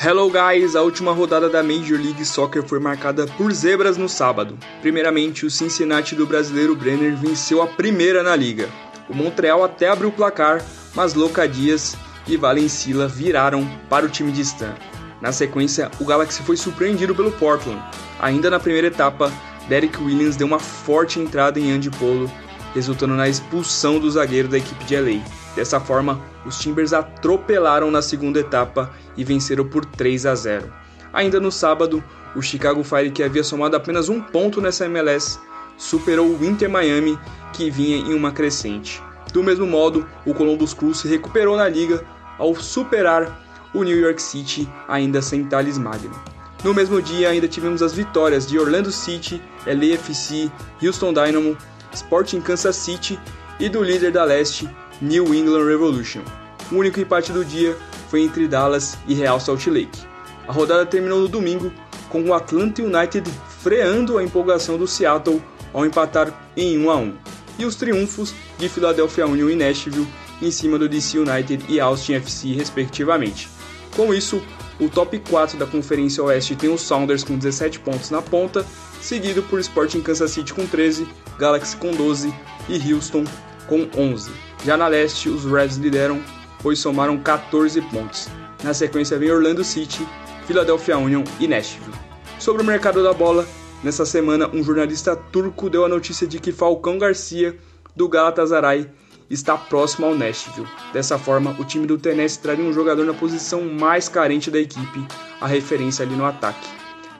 Hello guys, a última rodada da Major League Soccer foi marcada por zebras no sábado. Primeiramente, o Cincinnati do brasileiro Brenner venceu a primeira na liga. O Montreal até abriu o placar, mas Loca Dias e Valencila viraram para o time de Stan. Na sequência, o Galaxy foi surpreendido pelo Portland. Ainda na primeira etapa, Derek Williams deu uma forte entrada em Andy Polo, resultando na expulsão do zagueiro da equipe de LA. Dessa forma, os Timbers atropelaram na segunda etapa e venceram por 3 a 0. Ainda no sábado, o Chicago Fire, que havia somado apenas um ponto nessa MLS, superou o Inter Miami, que vinha em uma crescente. Do mesmo modo, o Columbus Crew se recuperou na liga ao superar o New York City, ainda sem Thales Magno. No mesmo dia, ainda tivemos as vitórias de Orlando City, LAFC, Houston Dynamo, Sporting Kansas City e do líder da leste, New England Revolution. O único empate do dia foi entre Dallas e Real Salt Lake. A rodada terminou no domingo com o Atlanta United freando a empolgação do Seattle ao empatar em 1 a 1, e os triunfos de Philadelphia Union e Nashville em cima do DC United e Austin FC, respectivamente. Com isso, o top 4 da Conferência Oeste tem os Sounders com 17 pontos na ponta, seguido por Sporting Kansas City com 13, Galaxy com 12 e Houston com 11. Já na leste, os Reds lideram, pois somaram 14 pontos. Na sequência vem Orlando City, Philadelphia Union e Nashville. Sobre o mercado da bola, nessa semana um jornalista turco deu a notícia de que Falcão Garcia, do Galatasaray, está próximo ao Nashville. Dessa forma, o time do Tennessee traria um jogador na posição mais carente da equipe, a referência ali no ataque.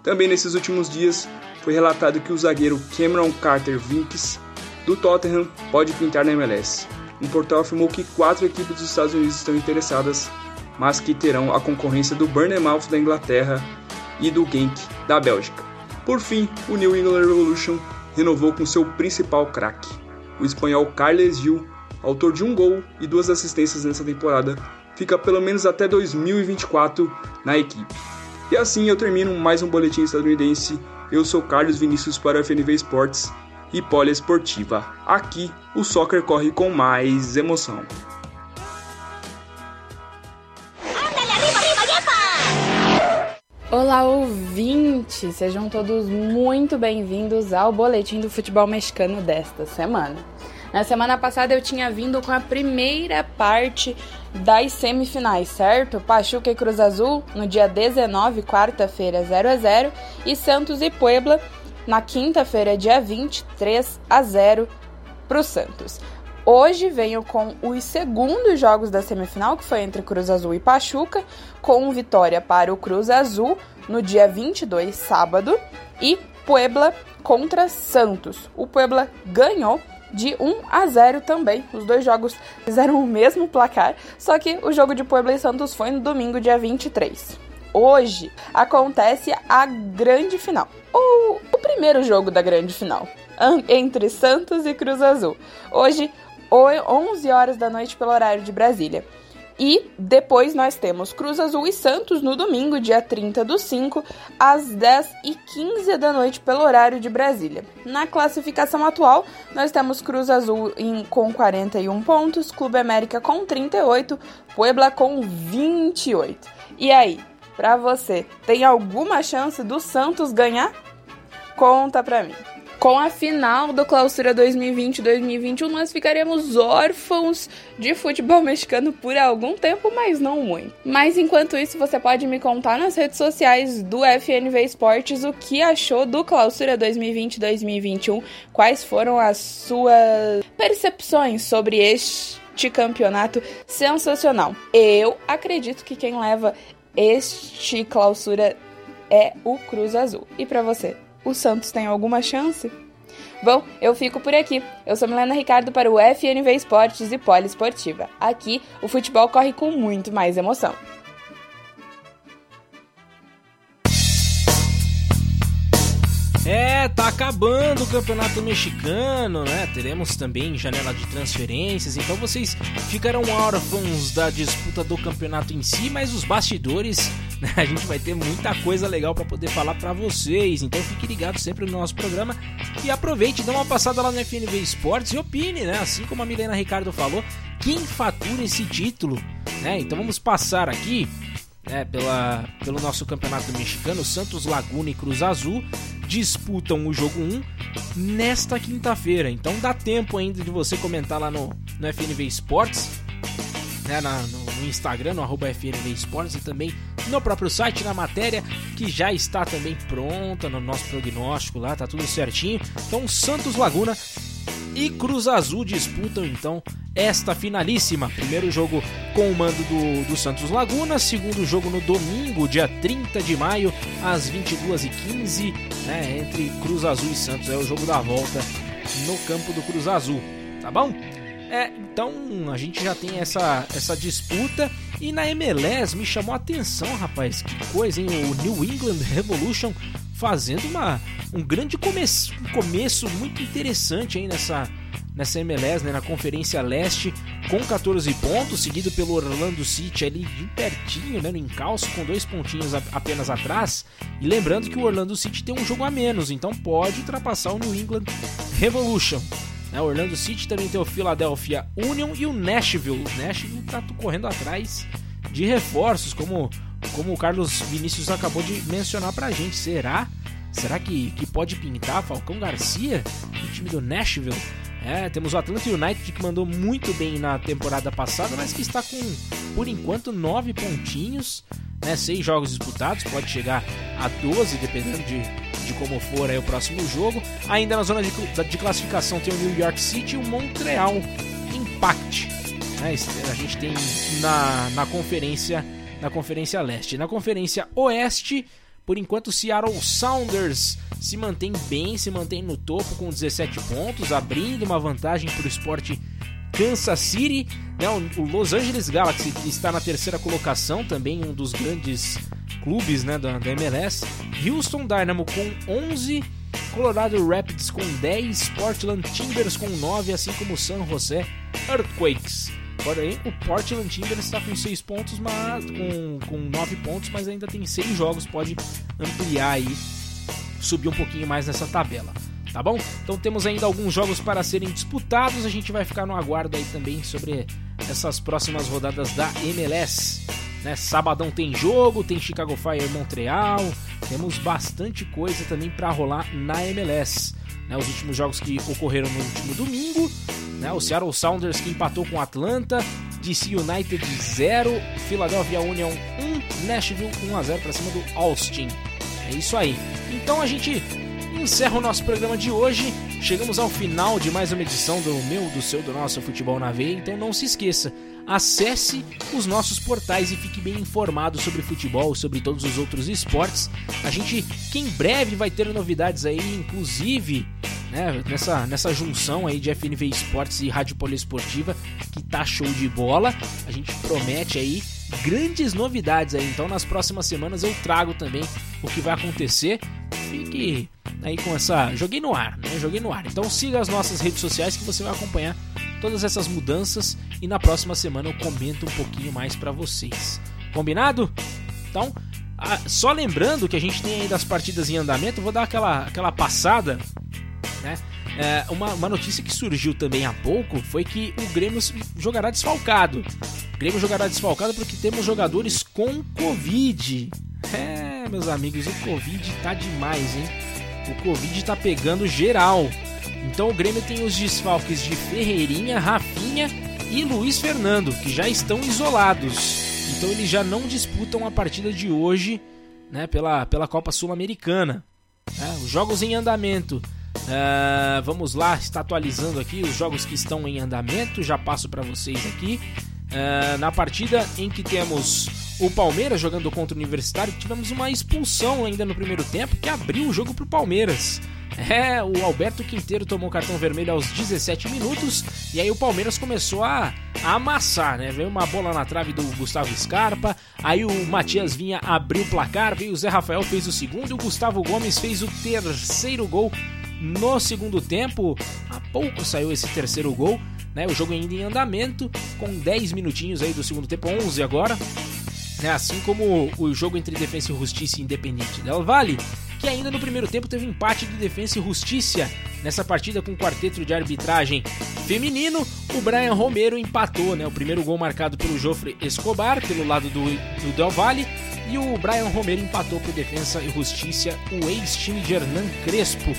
Também nesses últimos dias, foi relatado que o zagueiro Cameron Carter Vinks, do Tottenham, pode pintar na MLS. Um portal afirmou que quatro equipes dos Estados Unidos estão interessadas, mas que terão a concorrência do Bournemouth da Inglaterra e do Genk da Bélgica. Por fim, o New England Revolution renovou com seu principal craque, o espanhol Carles Gil, autor de um gol e duas assistências nessa temporada, fica pelo menos até 2024 na equipe. E assim eu termino mais um boletim estadunidense. Eu sou Carlos Vinícius para a FNV Esportes e Poliesportiva. Aqui o soccer corre com mais emoção. Olá, ouvintes! Sejam todos muito bem-vindos ao Boletim do Futebol Mexicano desta semana. Na semana passada eu tinha vindo com a primeira parte das semifinais, certo? Pachuca e Cruz Azul no dia 19, quarta-feira, 0 a 0 e Santos e Puebla na quinta-feira, dia 20, 3 a 0 para o Santos. Hoje venho com os segundos jogos da semifinal, que foi entre Cruz Azul e Pachuca, com vitória para o Cruz Azul no dia 22, sábado, e Puebla contra Santos. O Puebla ganhou de 1 a 0 também. Os dois jogos fizeram o mesmo placar, só que o jogo de Puebla e Santos foi no domingo, dia 23. Hoje acontece a grande final, ou o primeiro jogo da grande final, entre Santos e Cruz Azul. Hoje, 11 horas da noite pelo horário de Brasília. E depois nós temos Cruz Azul e Santos no domingo, dia 30 do 5, às 10h15 da noite, pelo horário de Brasília. Na classificação atual, nós temos Cruz Azul em, com 41 pontos, Clube América com 38, Puebla com 28. E aí, pra você, tem alguma chance do Santos ganhar? Conta pra mim. Com a final do Clausura 2020-2021, nós ficaremos órfãos de futebol mexicano por algum tempo, mas não muito. Mas enquanto isso, você pode me contar nas redes sociais do FNV Esportes o que achou do Clausura 2020-2021, quais foram as suas percepções sobre este campeonato sensacional. Eu acredito que quem leva este clausura é o Cruz Azul. E para você? o Santos tem alguma chance? Bom, eu fico por aqui. Eu sou Milena Ricardo para o FNV Esportes e Poliesportiva. Aqui, o futebol corre com muito mais emoção. É, tá acabando o Campeonato Mexicano, né? Teremos também janela de transferências, então vocês ficarão órfãos da disputa do campeonato em si, mas os bastidores, [laughs] né? A gente vai ter muita coisa legal para poder falar para vocês. Então fique ligado sempre no nosso programa e aproveite, dá uma passada lá no FNV Esportes e opine, né? Assim como a Milena Ricardo falou, quem fatura esse título, né? Então vamos passar aqui né, pela, pelo nosso campeonato mexicano, Santos Laguna e Cruz Azul disputam o jogo 1 nesta quinta-feira. Então dá tempo ainda de você comentar lá no, no FNV Esportes, né, na, no, Instagram, no arroba FNV Esportes e também no próprio site, na matéria, que já está também pronta no nosso prognóstico lá, tá tudo certinho. Então Santos Laguna e Cruz Azul disputam então esta finalíssima. Primeiro jogo com o mando do, do Santos Laguna, segundo jogo no domingo, dia 30 de maio, às 22h15, né, entre Cruz Azul e Santos. É o jogo da volta no campo do Cruz Azul, tá bom? É, então a gente já tem essa, essa disputa e na MLS me chamou a atenção, rapaz, que coisa, hein? O New England Revolution fazendo uma, um grande começo, um começo muito interessante aí nessa, nessa MLS, né, na Conferência Leste, com 14 pontos, seguido pelo Orlando City ali bem pertinho, né, no encalço, com dois pontinhos apenas atrás. E lembrando que o Orlando City tem um jogo a menos, então pode ultrapassar o New England Revolution. Né, o Orlando City também tem o Philadelphia Union e o Nashville. O Nashville está correndo atrás de reforços, como como o Carlos Vinícius acabou de mencionar pra gente. Será? Será que, que pode pintar Falcão Garcia no time do Nashville? É, temos o Atlanta United que mandou muito bem na temporada passada, mas que está com, por enquanto, nove pontinhos, né, seis jogos disputados, pode chegar a 12, dependendo de, de como for aí o próximo jogo. Ainda na zona de, de classificação tem o New York City e o Montreal Impact. Né, a gente tem na, na conferência na Conferência Leste. Na Conferência Oeste, por enquanto, o Seattle Sounders se mantém bem, se mantém no topo com 17 pontos, abrindo uma vantagem para o esporte Kansas City. Né? O Los Angeles Galaxy está na terceira colocação, também um dos grandes clubes né, da, da MLS. Houston Dynamo com 11, Colorado Rapids com 10, Portland Timbers com 9, assim como San Jose Earthquakes. Porém, o Portland Timbers está com 6 pontos, mas com, com 9 pontos, mas ainda tem 6 jogos, pode ampliar aí, subir um pouquinho mais nessa tabela. Tá bom? Então temos ainda alguns jogos para serem disputados, a gente vai ficar no aguardo aí também sobre essas próximas rodadas da MLS. Né? Sabadão tem jogo, tem Chicago Fire Montreal, temos bastante coisa também para rolar na MLS. Né? Os últimos jogos que ocorreram no último domingo né? O Seattle Sounders que empatou com Atlanta, DC United 0, Philadelphia Union 1, Nashville 1 a 0 para cima do Austin. É isso aí. Então a gente encerra o nosso programa de hoje. Chegamos ao final de mais uma edição do meu, do seu, do nosso Futebol na Veia. Então não se esqueça, acesse os nossos portais e fique bem informado sobre futebol, sobre todos os outros esportes. A gente que em breve vai ter novidades aí, inclusive né, nessa, nessa junção aí de FNV Esportes e Rádio Poliesportiva, que tá show de bola. A gente promete aí grandes novidades aí. Então nas próximas semanas eu trago também o que vai acontecer. Fique aí com essa. Joguei no ar, né? Joguei no ar. Então siga as nossas redes sociais que você vai acompanhar todas essas mudanças e na próxima semana eu comento um pouquinho mais para vocês. Combinado? Então, só lembrando que a gente tem aí das partidas em andamento, vou dar aquela, aquela passada né? É, uma, uma notícia que surgiu também há pouco foi que o Grêmio jogará desfalcado. O Grêmio jogará desfalcado porque temos jogadores com Covid. É, meus amigos, o Covid tá demais, hein? O Covid tá pegando geral. Então o Grêmio tem os desfalques de Ferreirinha, Rafinha e Luiz Fernando, que já estão isolados. Então eles já não disputam a partida de hoje né, pela, pela Copa Sul-Americana. É, os jogos em andamento Uh, vamos lá, está atualizando aqui os jogos que estão em andamento. Já passo para vocês aqui. Uh, na partida em que temos o Palmeiras jogando contra o Universitário, tivemos uma expulsão ainda no primeiro tempo que abriu o jogo para o Palmeiras. É, o Alberto Quinteiro tomou cartão vermelho aos 17 minutos e aí o Palmeiras começou a, amassar, né? Veio uma bola na trave do Gustavo Scarpa, aí o Matias Vinha abriu o placar, veio o Zé Rafael fez o segundo e o Gustavo Gomes fez o terceiro gol no segundo tempo. Há pouco saiu esse terceiro gol, né? O jogo ainda em andamento, com 10 minutinhos aí do segundo tempo, 11 agora. Né? Assim como o jogo entre Defensa e Justiça e Independente Del Valle, que ainda no primeiro tempo teve empate de Defensa e Justiça. Nessa partida com o quarteto de arbitragem feminino, o Brian Romero empatou, né? O primeiro gol marcado pelo Jofre Escobar, pelo lado do, do Del Valle, e o Brian Romero empatou por Defensa e Justiça, o ex-time de Hernan Crespo,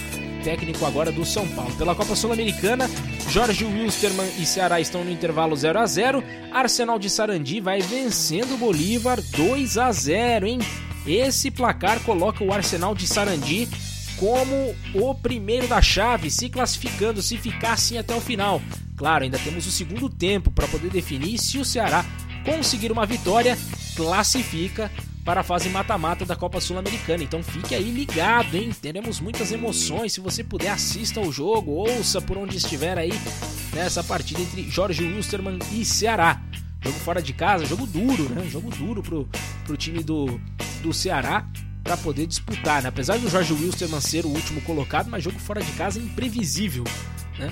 técnico agora do São Paulo. Pela Copa Sul-Americana, Jorge Wilstermann e Ceará estão no intervalo 0 a 0 Arsenal de Sarandi vai vencendo o Bolívar 2 a 0 hein? Esse placar coloca o Arsenal de Sarandi como o primeiro da chave, se classificando se ficar assim até o final. Claro, ainda temos o segundo tempo para poder definir se o Ceará conseguir uma vitória, classifica para a fase mata-mata da Copa Sul-Americana. Então fique aí ligado, hein? Teremos muitas emoções. Se você puder, assista ao jogo, ouça por onde estiver aí nessa partida entre Jorge Wilstermann e Ceará. Jogo fora de casa, jogo duro, né? Jogo duro pro, pro time do, do Ceará para poder disputar, né? Apesar do Jorge Wilstermann ser o último colocado, mas jogo fora de casa é imprevisível, né?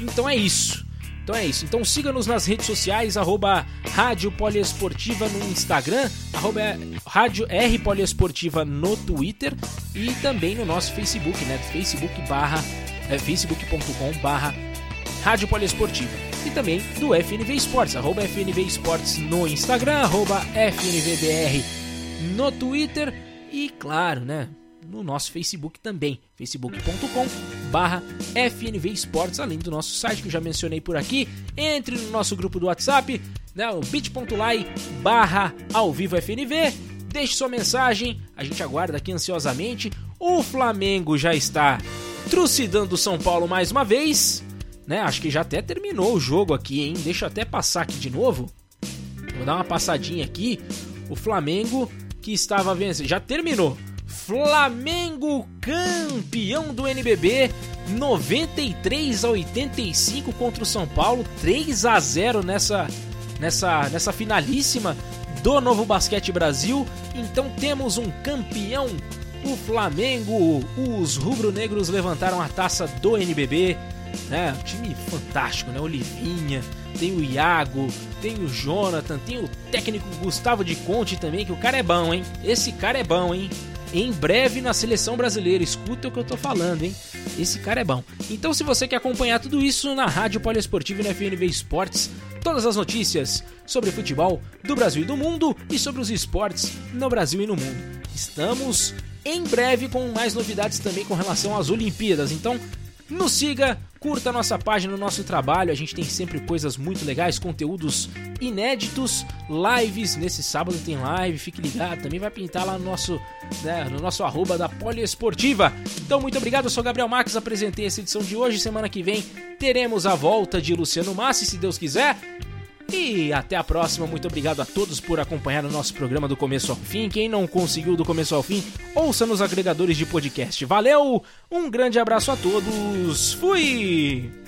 Então é isso. Então é isso. Então siga-nos nas redes sociais, arroba Rádio Poliesportiva no Instagram, arroba Rádio R Poliesportiva no Twitter e também no nosso Facebook, né? Facebook barra, é, facebook.com barra Rádio Poliesportiva. E também do FNV Esportes, arroba FNV Esportes no Instagram, arroba FNVBR no Twitter e, claro, né, no nosso Facebook também, facebook.com barra FNV Esportes, além do nosso site que eu já mencionei por aqui. Entre no nosso grupo do WhatsApp, né, o bit.ly barra ao vivo FNV. Deixe sua mensagem, a gente aguarda aqui ansiosamente. O Flamengo já está trucidando o São Paulo mais uma vez. Né, acho que já até terminou o jogo aqui, hein? Deixa eu até passar aqui de novo. Vou dar uma passadinha aqui. O Flamengo que estava vencendo. Já terminou. Flamengo campeão do NBB 93 a 85 contra o São Paulo, 3 a 0 nessa nessa nessa finalíssima do Novo Basquete Brasil. Então temos um campeão, o Flamengo. Os rubro-negros levantaram a taça do NBB, né? Um time fantástico, né? Olivinha, tem o Iago, tem o Jonathan, tem o técnico Gustavo de Conte também, que o cara é bom, hein? Esse cara é bom, hein? Em breve na seleção brasileira, escuta o que eu tô falando, hein? Esse cara é bom. Então, se você quer acompanhar tudo isso na Rádio Poliesportiva e na FNV Esportes, todas as notícias sobre futebol do Brasil e do mundo e sobre os esportes no Brasil e no mundo. Estamos em breve com mais novidades também com relação às Olimpíadas. Então, nos siga, curta a nossa página, o nosso trabalho. A gente tem sempre coisas muito legais, conteúdos inéditos, lives. Nesse sábado tem live, fique ligado. Também vai pintar lá no nosso, né, no nosso arroba da Poliesportiva. Então, muito obrigado. Eu sou Gabriel Marques, apresentei essa edição de hoje. Semana que vem teremos a volta de Luciano Massi, se Deus quiser. E até a próxima. Muito obrigado a todos por acompanhar o nosso programa do começo ao fim. Quem não conseguiu do começo ao fim, ouça nos agregadores de podcast. Valeu! Um grande abraço a todos. Fui!